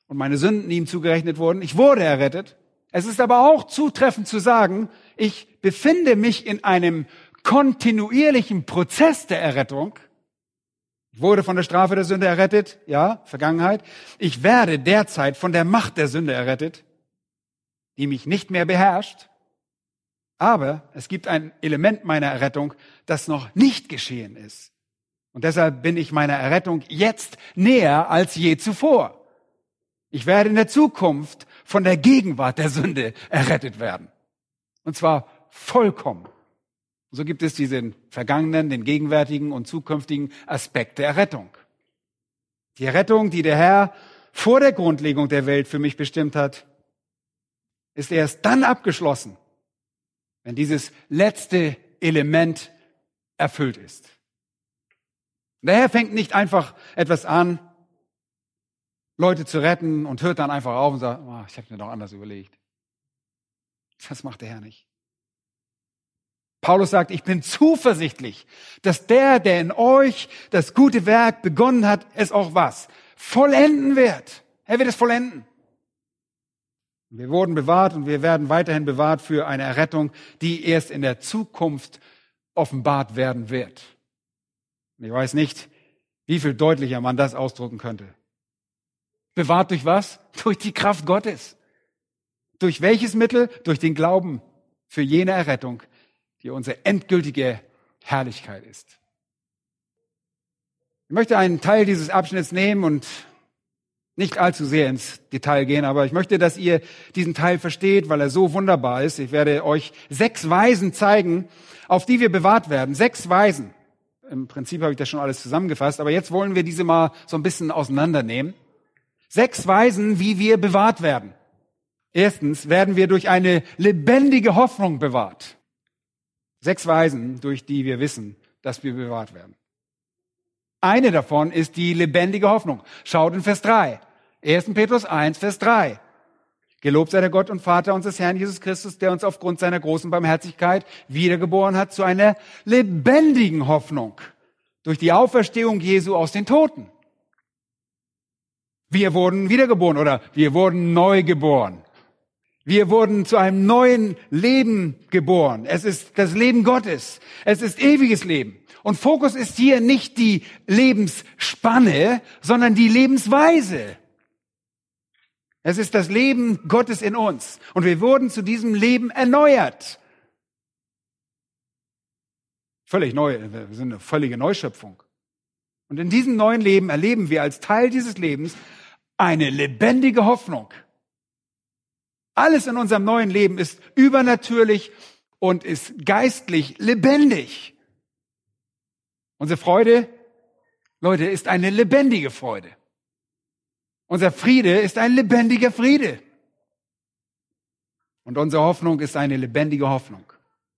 und meine Sünden ihm zugerechnet wurden. Ich wurde errettet. Es ist aber auch zutreffend zu sagen, ich befinde mich in einem kontinuierlichen Prozess der Errettung. Ich wurde von der Strafe der Sünde errettet, ja, Vergangenheit. Ich werde derzeit von der Macht der Sünde errettet, die mich nicht mehr beherrscht. Aber es gibt ein Element meiner Errettung, das noch nicht geschehen ist. Und deshalb bin ich meiner Errettung jetzt näher als je zuvor. Ich werde in der Zukunft von der Gegenwart der Sünde errettet werden. Und zwar vollkommen. So gibt es diesen vergangenen, den gegenwärtigen und zukünftigen Aspekt der Errettung. Die Errettung, die der Herr vor der Grundlegung der Welt für mich bestimmt hat, ist erst dann abgeschlossen, wenn dieses letzte Element erfüllt ist. Der Herr fängt nicht einfach etwas an, Leute zu retten und hört dann einfach auf und sagt, oh, ich habe mir doch anders überlegt. Das macht der Herr nicht. Paulus sagt, ich bin zuversichtlich, dass der, der in euch das gute Werk begonnen hat, es auch was? Vollenden wird. Er wird es vollenden. Wir wurden bewahrt und wir werden weiterhin bewahrt für eine Errettung, die erst in der Zukunft offenbart werden wird. Ich weiß nicht, wie viel deutlicher man das ausdrücken könnte. Bewahrt durch was? Durch die Kraft Gottes. Durch welches Mittel? Durch den Glauben für jene Errettung, die unsere endgültige Herrlichkeit ist. Ich möchte einen Teil dieses Abschnitts nehmen und nicht allzu sehr ins Detail gehen, aber ich möchte, dass ihr diesen Teil versteht, weil er so wunderbar ist. Ich werde euch sechs Weisen zeigen, auf die wir bewahrt werden. Sechs Weisen. Im Prinzip habe ich das schon alles zusammengefasst, aber jetzt wollen wir diese mal so ein bisschen auseinandernehmen. Sechs Weisen, wie wir bewahrt werden. Erstens werden wir durch eine lebendige Hoffnung bewahrt. Sechs Weisen, durch die wir wissen, dass wir bewahrt werden. Eine davon ist die lebendige Hoffnung. Schaut in Vers 3. 1. Petrus 1, Vers 3. Gelobt sei der Gott und Vater unseres Herrn Jesus Christus, der uns aufgrund seiner großen Barmherzigkeit wiedergeboren hat zu einer lebendigen Hoffnung durch die Auferstehung Jesu aus den Toten. Wir wurden wiedergeboren oder wir wurden neu geboren. Wir wurden zu einem neuen Leben geboren. Es ist das Leben Gottes. Es ist ewiges Leben. Und Fokus ist hier nicht die Lebensspanne, sondern die Lebensweise. Es ist das Leben Gottes in uns. Und wir wurden zu diesem Leben erneuert. Völlig neu, wir sind eine völlige Neuschöpfung. Und in diesem neuen Leben erleben wir als Teil dieses Lebens eine lebendige Hoffnung. Alles in unserem neuen Leben ist übernatürlich und ist geistlich lebendig. Unsere Freude, Leute, ist eine lebendige Freude. Unser Friede ist ein lebendiger Friede. Und unsere Hoffnung ist eine lebendige Hoffnung.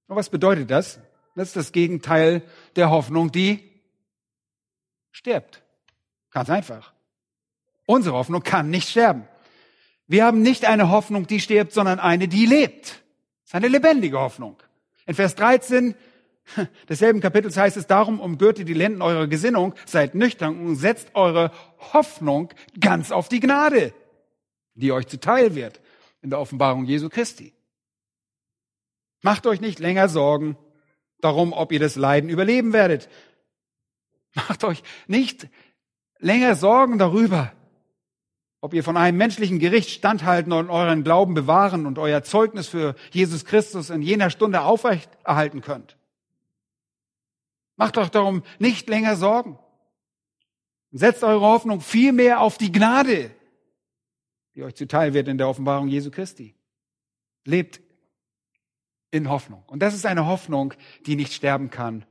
Und was bedeutet das? Das ist das Gegenteil der Hoffnung, die stirbt. Ganz einfach. Unsere Hoffnung kann nicht sterben. Wir haben nicht eine Hoffnung, die stirbt, sondern eine, die lebt. Das ist eine lebendige Hoffnung. In Vers 13 *laughs* desselben Kapitels heißt es darum, umgürtet die Lenden eurer Gesinnung, seid nüchtern und setzt eure Hoffnung ganz auf die Gnade, die euch zuteil wird in der Offenbarung Jesu Christi. Macht euch nicht länger Sorgen darum, ob ihr das Leiden überleben werdet. Macht euch nicht länger Sorgen darüber, ob ihr von einem menschlichen Gericht standhalten und euren Glauben bewahren und euer Zeugnis für Jesus Christus in jener Stunde aufrechterhalten könnt. Macht euch darum nicht länger Sorgen. Setzt eure Hoffnung vielmehr auf die Gnade, die euch zuteil wird in der Offenbarung Jesu Christi. Lebt in Hoffnung. Und das ist eine Hoffnung, die nicht sterben kann,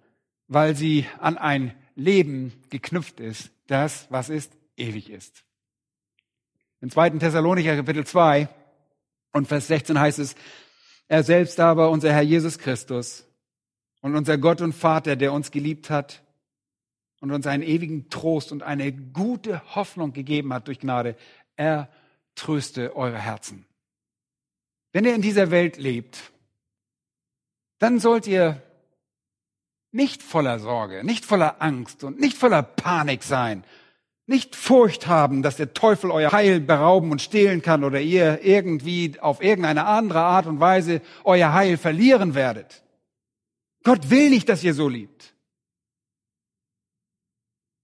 weil sie an ein Leben geknüpft ist, das, was ist, ewig ist. Im zweiten Thessalonicher Kapitel 2 und Vers 16 heißt es, er selbst aber, unser Herr Jesus Christus, und unser Gott und Vater, der uns geliebt hat und uns einen ewigen Trost und eine gute Hoffnung gegeben hat durch Gnade, er tröste eure Herzen. Wenn ihr in dieser Welt lebt, dann sollt ihr nicht voller Sorge, nicht voller Angst und nicht voller Panik sein, nicht Furcht haben, dass der Teufel euer Heil berauben und stehlen kann oder ihr irgendwie auf irgendeine andere Art und Weise euer Heil verlieren werdet. Gott will nicht, dass ihr so liebt.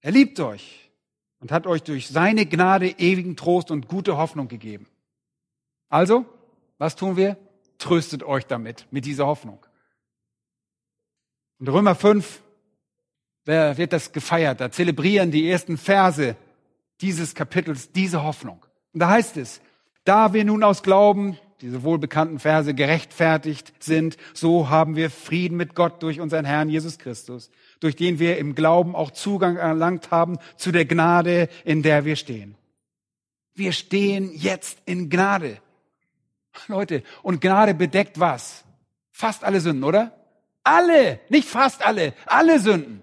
Er liebt euch und hat euch durch seine Gnade ewigen Trost und gute Hoffnung gegeben. Also, was tun wir? Tröstet euch damit, mit dieser Hoffnung. In Römer 5 wird das gefeiert. Da zelebrieren die ersten Verse dieses Kapitels diese Hoffnung. Und da heißt es, da wir nun aus Glauben diese wohlbekannten Verse gerechtfertigt sind, so haben wir Frieden mit Gott durch unseren Herrn Jesus Christus, durch den wir im Glauben auch Zugang erlangt haben zu der Gnade, in der wir stehen. Wir stehen jetzt in Gnade. Leute, und Gnade bedeckt was? Fast alle Sünden, oder? Alle, nicht fast alle, alle Sünden.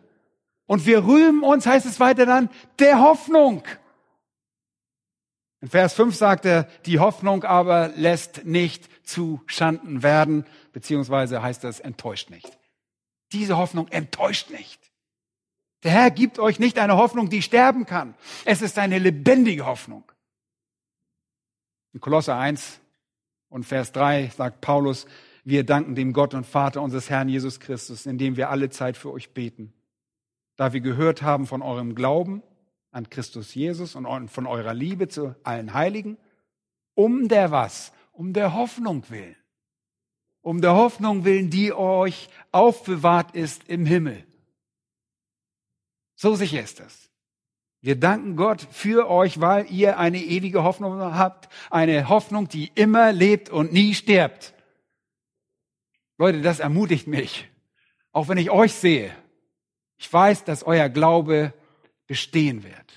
Und wir rühmen uns, heißt es weiter dann, der Hoffnung. In Vers 5 sagt er, die Hoffnung aber lässt nicht zu Schanden werden, beziehungsweise heißt das enttäuscht nicht. Diese Hoffnung enttäuscht nicht. Der Herr gibt euch nicht eine Hoffnung, die sterben kann. Es ist eine lebendige Hoffnung. In Kolosser 1 und Vers 3 sagt Paulus, wir danken dem Gott und Vater unseres Herrn Jesus Christus, indem wir alle Zeit für euch beten. Da wir gehört haben von eurem Glauben an Christus Jesus und von eurer Liebe zu allen Heiligen, um der was? Um der Hoffnung willen. Um der Hoffnung willen, die euch aufbewahrt ist im Himmel. So sicher ist das. Wir danken Gott für euch, weil ihr eine ewige Hoffnung habt, eine Hoffnung, die immer lebt und nie stirbt. Leute, das ermutigt mich. Auch wenn ich euch sehe. Ich weiß, dass euer Glaube bestehen wird.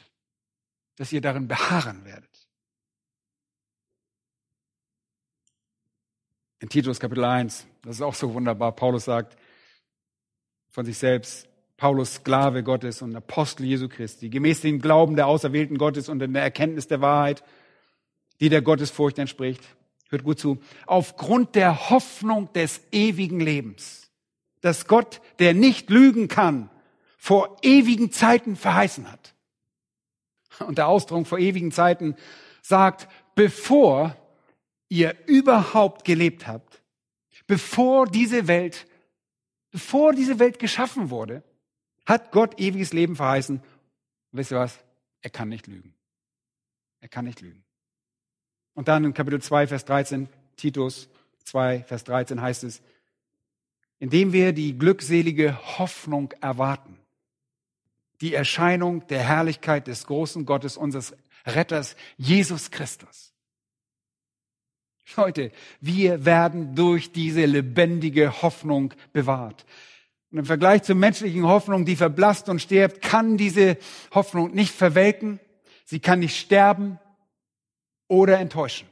Dass ihr darin beharren werdet. In Titus Kapitel 1, das ist auch so wunderbar. Paulus sagt von sich selbst, Paulus Sklave Gottes und Apostel Jesu Christi, gemäß dem Glauben der Auserwählten Gottes und in der Erkenntnis der Wahrheit, die der Gottesfurcht entspricht hört gut zu, aufgrund der Hoffnung des ewigen Lebens, dass Gott, der nicht lügen kann, vor ewigen Zeiten verheißen hat. Und der Ausdruck vor ewigen Zeiten sagt, bevor ihr überhaupt gelebt habt, bevor diese Welt, bevor diese Welt geschaffen wurde, hat Gott ewiges Leben verheißen. Und wisst ihr was? Er kann nicht lügen. Er kann nicht lügen. Und dann in Kapitel 2, Vers 13, Titus 2, Vers 13 heißt es, indem wir die glückselige Hoffnung erwarten, die Erscheinung der Herrlichkeit des großen Gottes, unseres Retters, Jesus Christus. Leute, wir werden durch diese lebendige Hoffnung bewahrt. Und im Vergleich zur menschlichen Hoffnung, die verblasst und stirbt, kann diese Hoffnung nicht verwelken, sie kann nicht sterben, oder enttäuschen.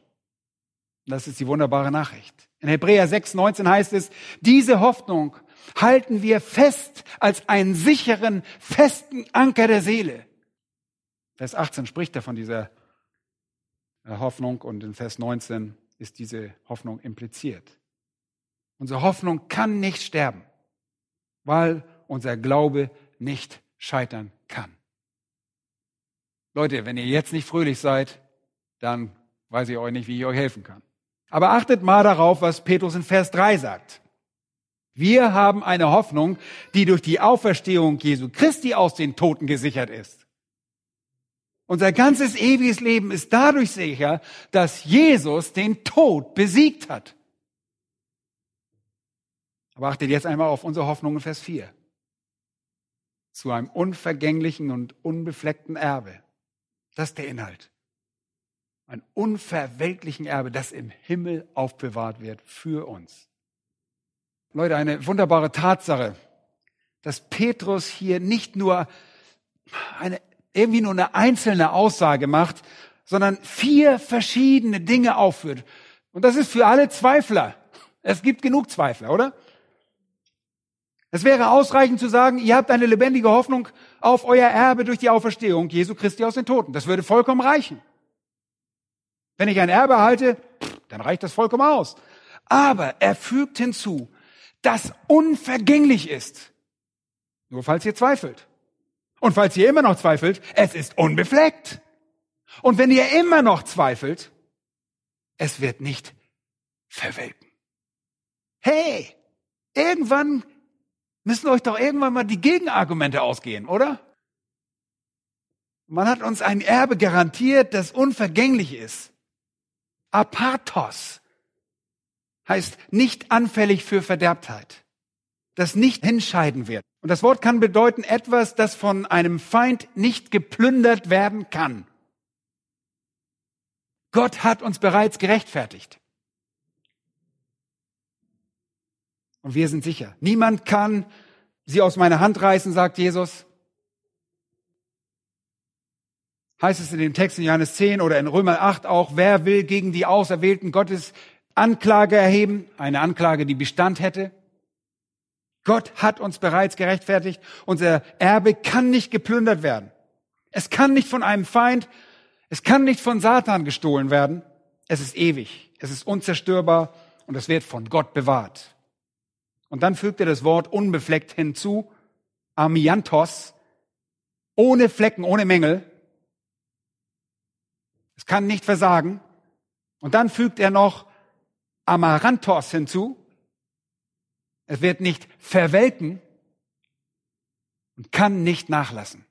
Das ist die wunderbare Nachricht. In Hebräer 6, 19 heißt es, diese Hoffnung halten wir fest als einen sicheren, festen Anker der Seele. Vers 18 spricht er von dieser Hoffnung und in Vers 19 ist diese Hoffnung impliziert. Unsere Hoffnung kann nicht sterben, weil unser Glaube nicht scheitern kann. Leute, wenn ihr jetzt nicht fröhlich seid, dann weiß ich euch nicht, wie ich euch helfen kann. Aber achtet mal darauf, was Petrus in Vers 3 sagt. Wir haben eine Hoffnung, die durch die Auferstehung Jesu Christi aus den Toten gesichert ist. Unser ganzes ewiges Leben ist dadurch sicher, dass Jesus den Tod besiegt hat. Aber achtet jetzt einmal auf unsere Hoffnung in Vers 4. Zu einem unvergänglichen und unbefleckten Erbe. Das ist der Inhalt ein unverweltlichen Erbe, das im Himmel aufbewahrt wird für uns. Leute, eine wunderbare Tatsache, dass Petrus hier nicht nur eine, irgendwie nur eine einzelne Aussage macht, sondern vier verschiedene Dinge aufführt. Und das ist für alle Zweifler. Es gibt genug Zweifler, oder? Es wäre ausreichend zu sagen, ihr habt eine lebendige Hoffnung auf euer Erbe durch die Auferstehung Jesu Christi aus den Toten. Das würde vollkommen reichen. Wenn ich ein Erbe halte, dann reicht das vollkommen aus. Aber er fügt hinzu, das unvergänglich ist. Nur falls ihr zweifelt. Und falls ihr immer noch zweifelt, es ist unbefleckt. Und wenn ihr immer noch zweifelt, es wird nicht verwelken. Hey, irgendwann müssen euch doch irgendwann mal die Gegenargumente ausgehen, oder? Man hat uns ein Erbe garantiert, das unvergänglich ist. Apathos heißt nicht anfällig für Verderbtheit, das nicht hinscheiden wird. Und das Wort kann bedeuten etwas, das von einem Feind nicht geplündert werden kann. Gott hat uns bereits gerechtfertigt. Und wir sind sicher. Niemand kann sie aus meiner Hand reißen, sagt Jesus. heißt es in dem Text in Johannes 10 oder in Römer 8 auch, wer will gegen die Auserwählten Gottes Anklage erheben? Eine Anklage, die Bestand hätte. Gott hat uns bereits gerechtfertigt. Unser Erbe kann nicht geplündert werden. Es kann nicht von einem Feind, es kann nicht von Satan gestohlen werden. Es ist ewig, es ist unzerstörbar und es wird von Gott bewahrt. Und dann fügt er das Wort unbefleckt hinzu, Amiantos, ohne Flecken, ohne Mängel. Es kann nicht versagen. Und dann fügt er noch Amaranthos hinzu. Es wird nicht verwelken und kann nicht nachlassen.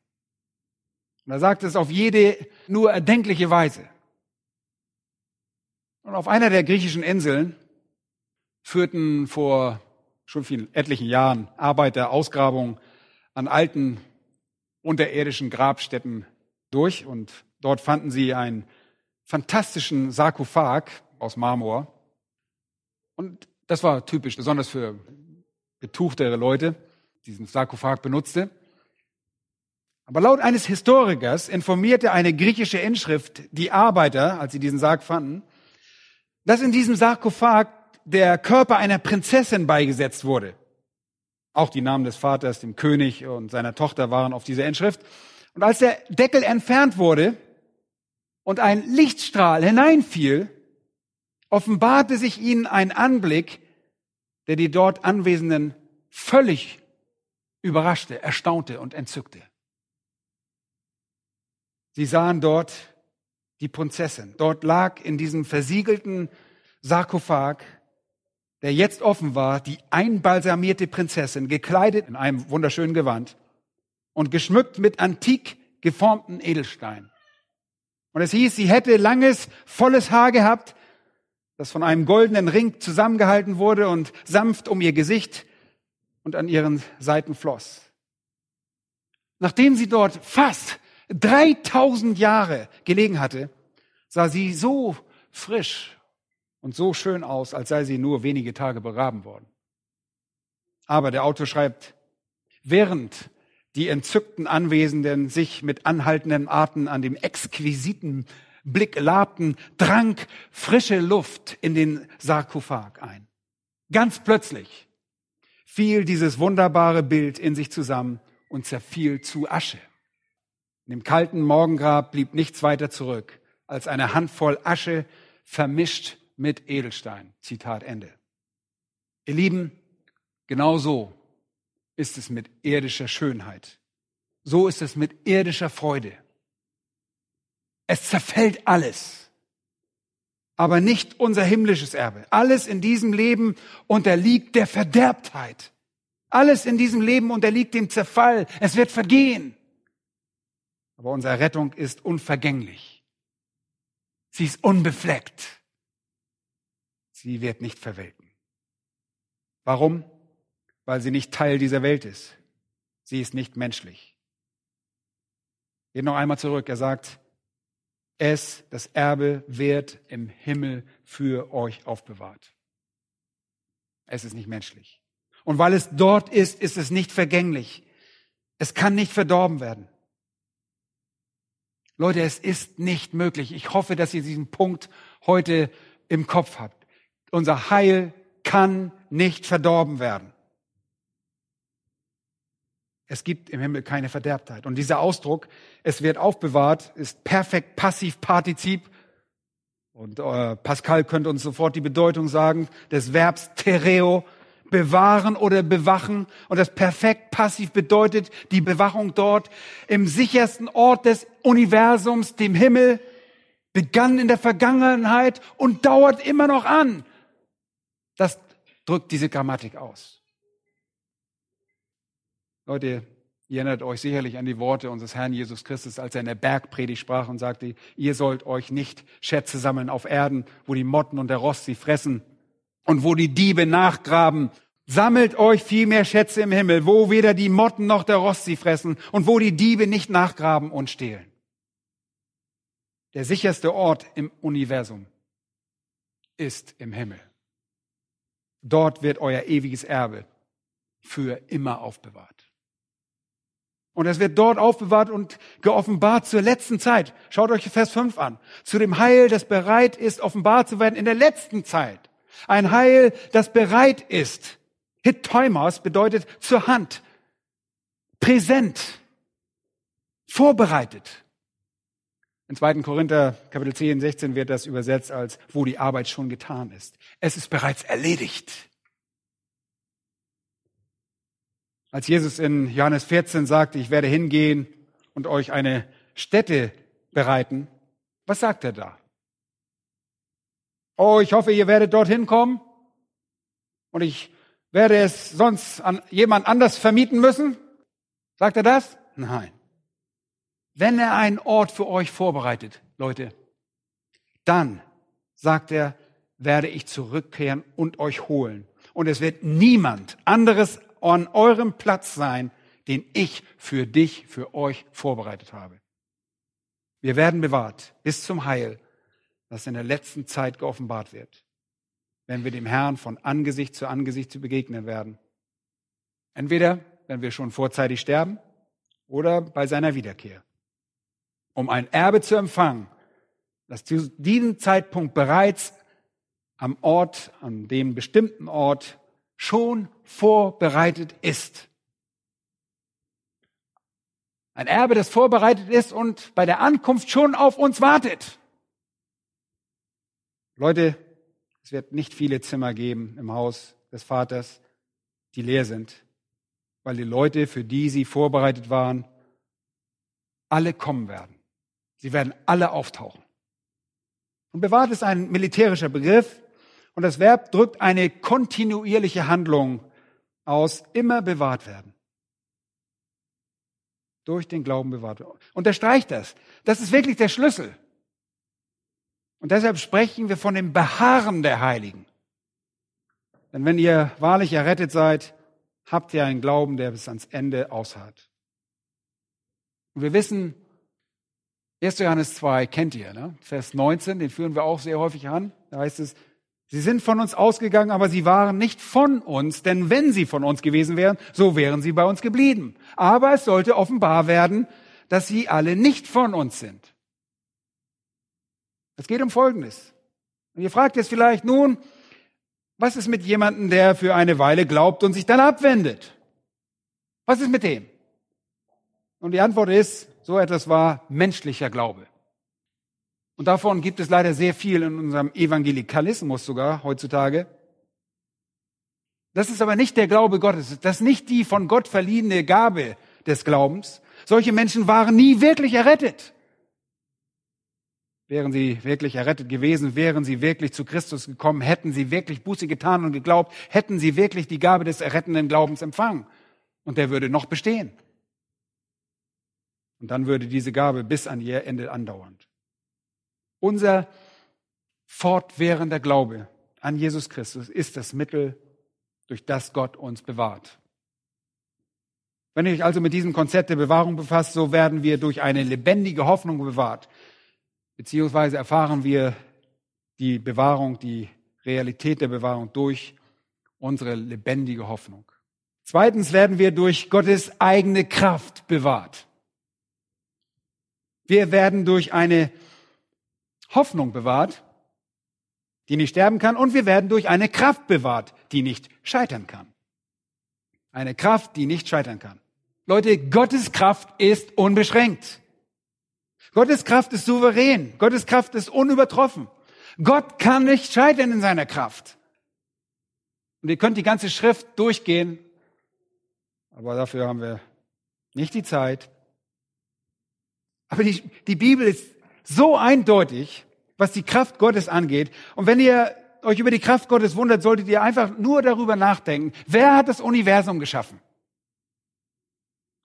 Und er sagt es auf jede nur erdenkliche Weise. Und auf einer der griechischen Inseln führten vor schon vielen etlichen Jahren Arbeiter Ausgrabungen an alten unterirdischen Grabstätten durch und dort fanden sie einen fantastischen Sarkophag aus Marmor. Und das war typisch, besonders für betuchtere Leute, diesen Sarkophag benutzte. Aber laut eines Historikers informierte eine griechische Inschrift die Arbeiter, als sie diesen Sarg fanden, dass in diesem Sarkophag der Körper einer Prinzessin beigesetzt wurde. Auch die Namen des Vaters, dem König und seiner Tochter waren auf dieser Inschrift. Und als der Deckel entfernt wurde und ein Lichtstrahl hineinfiel, offenbarte sich ihnen ein Anblick, der die dort Anwesenden völlig überraschte, erstaunte und entzückte. Sie sahen dort die Prinzessin. Dort lag in diesem versiegelten Sarkophag der jetzt offen war, die einbalsamierte Prinzessin, gekleidet in einem wunderschönen Gewand und geschmückt mit antik geformten Edelsteinen. Und es hieß, sie hätte langes, volles Haar gehabt, das von einem goldenen Ring zusammengehalten wurde und sanft um ihr Gesicht und an ihren Seiten floss. Nachdem sie dort fast 3000 Jahre gelegen hatte, sah sie so frisch und so schön aus, als sei sie nur wenige Tage begraben worden. Aber der Autor schreibt, während die entzückten Anwesenden sich mit anhaltenden Arten an dem exquisiten Blick labten, drang frische Luft in den Sarkophag ein. Ganz plötzlich fiel dieses wunderbare Bild in sich zusammen und zerfiel zu Asche. In dem kalten Morgengrab blieb nichts weiter zurück als eine Handvoll Asche vermischt mit Edelstein. Zitat Ende. Ihr Lieben, genau so ist es mit irdischer Schönheit. So ist es mit irdischer Freude. Es zerfällt alles, aber nicht unser himmlisches Erbe. Alles in diesem Leben unterliegt der Verderbtheit. Alles in diesem Leben unterliegt dem Zerfall. Es wird vergehen. Aber unsere Rettung ist unvergänglich. Sie ist unbefleckt sie wird nicht verwelken. Warum? Weil sie nicht Teil dieser Welt ist. Sie ist nicht menschlich. Geht noch einmal zurück. Er sagt, es, das Erbe, wird im Himmel für euch aufbewahrt. Es ist nicht menschlich. Und weil es dort ist, ist es nicht vergänglich. Es kann nicht verdorben werden. Leute, es ist nicht möglich. Ich hoffe, dass ihr diesen Punkt heute im Kopf habt. Unser Heil kann nicht verdorben werden. Es gibt im Himmel keine Verderbtheit. Und dieser Ausdruck, es wird aufbewahrt, ist perfekt passiv Partizip. Und äh, Pascal könnte uns sofort die Bedeutung sagen des Verbs tereo, bewahren oder bewachen. Und das perfekt passiv bedeutet die Bewachung dort im sichersten Ort des Universums, dem Himmel, begann in der Vergangenheit und dauert immer noch an. Das drückt diese Grammatik aus. Leute, ihr erinnert euch sicherlich an die Worte unseres Herrn Jesus Christus, als er in der Bergpredigt sprach und sagte, ihr sollt euch nicht Schätze sammeln auf Erden, wo die Motten und der Rost sie fressen und wo die Diebe nachgraben. Sammelt euch vielmehr Schätze im Himmel, wo weder die Motten noch der Rost sie fressen und wo die Diebe nicht nachgraben und stehlen. Der sicherste Ort im Universum ist im Himmel. Dort wird euer ewiges Erbe für immer aufbewahrt. Und es wird dort aufbewahrt und geoffenbart zur letzten Zeit. Schaut euch Vers 5 an. Zu dem Heil, das bereit ist, offenbart zu werden in der letzten Zeit. Ein Heil, das bereit ist. Hittoimos bedeutet zur Hand, präsent, vorbereitet. In 2. Korinther Kapitel 10, 16 wird das übersetzt als, wo die Arbeit schon getan ist. Es ist bereits erledigt. Als Jesus in Johannes 14 sagte, ich werde hingehen und euch eine Stätte bereiten, was sagt er da? Oh, ich hoffe, ihr werdet dorthin kommen und ich werde es sonst an jemand anders vermieten müssen? Sagt er das? Nein. Wenn er einen Ort für euch vorbereitet, Leute, dann, sagt er, werde ich zurückkehren und euch holen. Und es wird niemand anderes an eurem Platz sein, den ich für dich, für euch vorbereitet habe. Wir werden bewahrt bis zum Heil, das in der letzten Zeit geoffenbart wird, wenn wir dem Herrn von Angesicht zu Angesicht zu begegnen werden. Entweder, wenn wir schon vorzeitig sterben, oder bei seiner Wiederkehr. Um ein Erbe zu empfangen, das zu diesem Zeitpunkt bereits am Ort, an dem bestimmten Ort schon vorbereitet ist. Ein Erbe, das vorbereitet ist und bei der Ankunft schon auf uns wartet. Leute, es wird nicht viele Zimmer geben im Haus des Vaters, die leer sind, weil die Leute, für die sie vorbereitet waren, alle kommen werden. Sie werden alle auftauchen. Und bewahrt ist ein militärischer Begriff und das Verb drückt eine kontinuierliche Handlung aus, immer bewahrt werden durch den Glauben bewahrt wird. Unterstreicht das. Das ist wirklich der Schlüssel. Und deshalb sprechen wir von dem Beharren der Heiligen. Denn wenn ihr wahrlich errettet seid, habt ihr einen Glauben, der bis ans Ende ausharrt. Und wir wissen, 1. Johannes 2 kennt ihr, ne? Vers 19, den führen wir auch sehr häufig an. Da heißt es, Sie sind von uns ausgegangen, aber sie waren nicht von uns, denn wenn sie von uns gewesen wären, so wären sie bei uns geblieben. Aber es sollte offenbar werden, dass sie alle nicht von uns sind. Es geht um Folgendes. Und ihr fragt jetzt vielleicht nun, was ist mit jemandem, der für eine Weile glaubt und sich dann abwendet? Was ist mit dem? Und die Antwort ist, so etwas war menschlicher Glaube. Und davon gibt es leider sehr viel in unserem Evangelikalismus sogar heutzutage. Das ist aber nicht der Glaube Gottes. Das ist nicht die von Gott verliehene Gabe des Glaubens. Solche Menschen waren nie wirklich errettet. Wären sie wirklich errettet gewesen, wären sie wirklich zu Christus gekommen, hätten sie wirklich Buße getan und geglaubt, hätten sie wirklich die Gabe des errettenden Glaubens empfangen. Und der würde noch bestehen. Und dann würde diese Gabe bis an ihr Ende andauern. Unser fortwährender Glaube an Jesus Christus ist das Mittel, durch das Gott uns bewahrt. Wenn ihr euch also mit diesem Konzept der Bewahrung befasst, so werden wir durch eine lebendige Hoffnung bewahrt. Beziehungsweise erfahren wir die Bewahrung, die Realität der Bewahrung durch unsere lebendige Hoffnung. Zweitens werden wir durch Gottes eigene Kraft bewahrt. Wir werden durch eine Hoffnung bewahrt, die nicht sterben kann, und wir werden durch eine Kraft bewahrt, die nicht scheitern kann. Eine Kraft, die nicht scheitern kann. Leute, Gottes Kraft ist unbeschränkt. Gottes Kraft ist souverän. Gottes Kraft ist unübertroffen. Gott kann nicht scheitern in seiner Kraft. Und ihr könnt die ganze Schrift durchgehen, aber dafür haben wir nicht die Zeit. Aber die, die Bibel ist so eindeutig, was die Kraft Gottes angeht. Und wenn ihr euch über die Kraft Gottes wundert, solltet ihr einfach nur darüber nachdenken, wer hat das Universum geschaffen?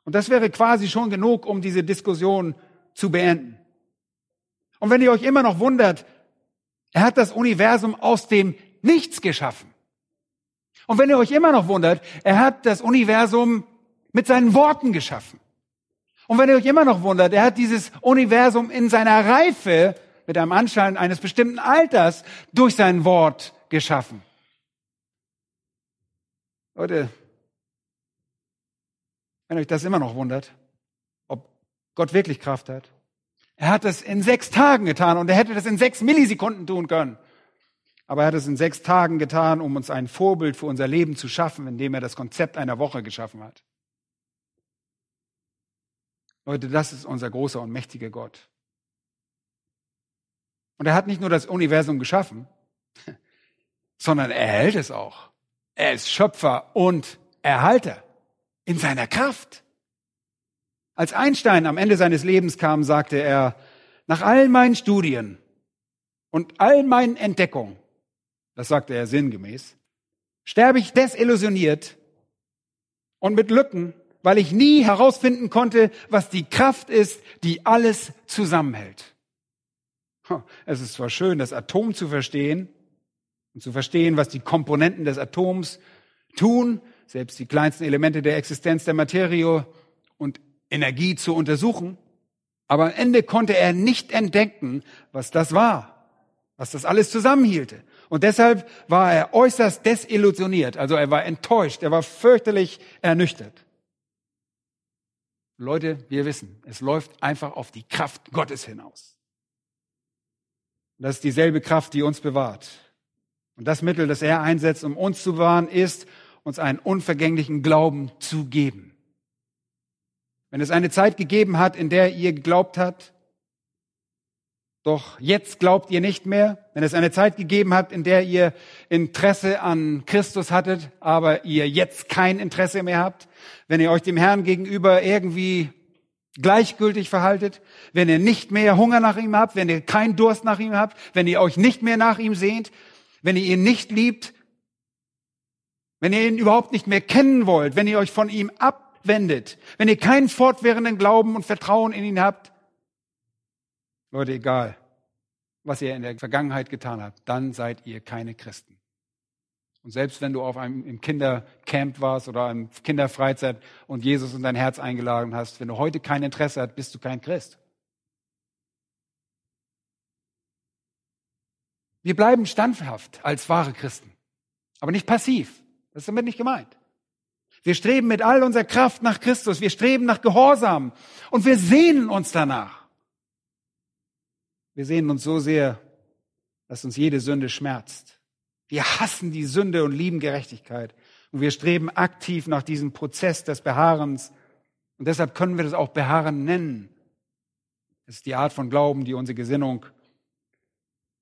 Und das wäre quasi schon genug, um diese Diskussion zu beenden. Und wenn ihr euch immer noch wundert, er hat das Universum aus dem Nichts geschaffen. Und wenn ihr euch immer noch wundert, er hat das Universum mit seinen Worten geschaffen. Und wenn ihr euch immer noch wundert, er hat dieses Universum in seiner Reife mit einem Anschein eines bestimmten Alters durch sein Wort geschaffen. Leute, wenn euch das immer noch wundert, ob Gott wirklich Kraft hat, er hat es in sechs Tagen getan und er hätte das in sechs Millisekunden tun können. Aber er hat es in sechs Tagen getan, um uns ein Vorbild für unser Leben zu schaffen, indem er das Konzept einer Woche geschaffen hat. Leute, das ist unser großer und mächtiger Gott. Und er hat nicht nur das Universum geschaffen, *laughs* sondern er hält es auch. Er ist Schöpfer und Erhalter. in seiner Kraft. Als Einstein am Ende seines Lebens kam, sagte er, nach all meinen Studien und all meinen Entdeckungen, das sagte er sinngemäß, sterbe ich desillusioniert und mit Lücken, weil ich nie herausfinden konnte, was die Kraft ist, die alles zusammenhält. Es ist zwar schön, das Atom zu verstehen und zu verstehen, was die Komponenten des Atoms tun, selbst die kleinsten Elemente der Existenz der Materie und Energie zu untersuchen, aber am Ende konnte er nicht entdecken, was das war, was das alles zusammenhielte. Und deshalb war er äußerst desillusioniert, also er war enttäuscht, er war fürchterlich ernüchtert. Leute, wir wissen, es läuft einfach auf die Kraft Gottes hinaus. Das ist dieselbe Kraft, die uns bewahrt. Und das Mittel, das er einsetzt, um uns zu bewahren, ist, uns einen unvergänglichen Glauben zu geben. Wenn es eine Zeit gegeben hat, in der ihr geglaubt habt, doch jetzt glaubt ihr nicht mehr. Wenn es eine Zeit gegeben hat, in der ihr Interesse an Christus hattet, aber ihr jetzt kein Interesse mehr habt. Wenn ihr euch dem Herrn gegenüber irgendwie gleichgültig verhaltet, wenn ihr nicht mehr Hunger nach ihm habt, wenn ihr keinen Durst nach ihm habt, wenn ihr euch nicht mehr nach ihm sehnt, wenn ihr ihn nicht liebt, wenn ihr ihn überhaupt nicht mehr kennen wollt, wenn ihr euch von ihm abwendet, wenn ihr keinen fortwährenden Glauben und Vertrauen in ihn habt, Leute, egal, was ihr in der Vergangenheit getan habt, dann seid ihr keine Christen. Und selbst wenn du auf einem im Kindercamp warst oder einem Kinderfreizeit und Jesus in dein Herz eingeladen hast, wenn du heute kein Interesse hast, bist du kein Christ. Wir bleiben standhaft als wahre Christen, aber nicht passiv. Das ist damit nicht gemeint. Wir streben mit all unserer Kraft nach Christus. Wir streben nach Gehorsam und wir sehnen uns danach. Wir sehen uns so sehr, dass uns jede Sünde schmerzt. Wir hassen die Sünde und lieben Gerechtigkeit. Und wir streben aktiv nach diesem Prozess des Beharrens. Und deshalb können wir das auch Beharren nennen. Es ist die Art von Glauben, die unsere Gesinnung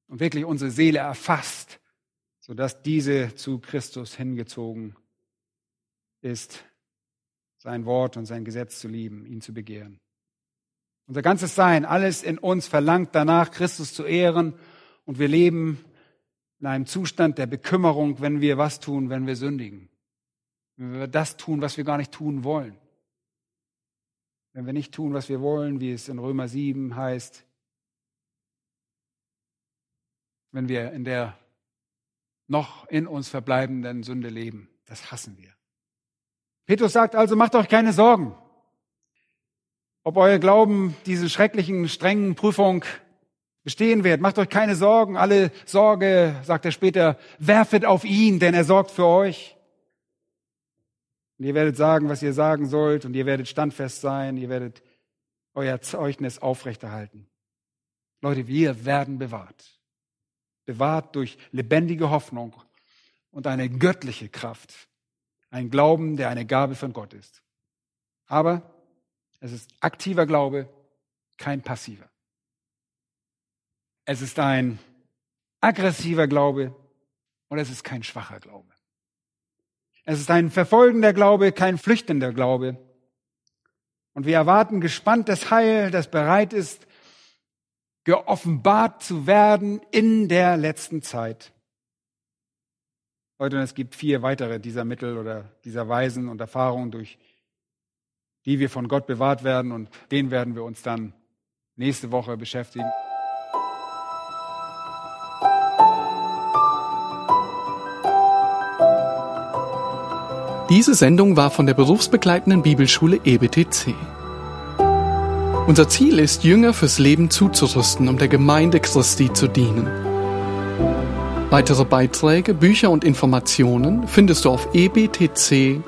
und wirklich unsere Seele erfasst, sodass diese zu Christus hingezogen ist, sein Wort und sein Gesetz zu lieben, ihn zu begehren. Unser ganzes Sein, alles in uns verlangt danach, Christus zu ehren. Und wir leben in einem Zustand der Bekümmerung, wenn wir was tun, wenn wir sündigen. Wenn wir das tun, was wir gar nicht tun wollen. Wenn wir nicht tun, was wir wollen, wie es in Römer 7 heißt. Wenn wir in der noch in uns verbleibenden Sünde leben. Das hassen wir. Petrus sagt also, macht euch keine Sorgen ob euer Glauben diese schrecklichen, strengen Prüfung bestehen wird. Macht euch keine Sorgen. Alle Sorge, sagt er später, werfet auf ihn, denn er sorgt für euch. Und ihr werdet sagen, was ihr sagen sollt, und ihr werdet standfest sein, ihr werdet euer Zeugnis aufrechterhalten. Leute, wir werden bewahrt. Bewahrt durch lebendige Hoffnung und eine göttliche Kraft. Ein Glauben, der eine Gabe von Gott ist. Aber es ist aktiver Glaube, kein passiver. Es ist ein aggressiver Glaube und es ist kein schwacher Glaube. Es ist ein verfolgender Glaube, kein flüchtender Glaube. Und wir erwarten gespannt das Heil, das bereit ist, geoffenbart zu werden in der letzten Zeit. Leute, es gibt vier weitere dieser Mittel oder dieser Weisen und Erfahrungen durch die wir von Gott bewahrt werden und den werden wir uns dann nächste Woche beschäftigen.
Diese Sendung war von der berufsbegleitenden Bibelschule EBTC. Unser Ziel ist, Jünger fürs Leben zuzurüsten, um der Gemeinde Christi zu dienen. Weitere Beiträge, Bücher und Informationen findest du auf ebtc.org.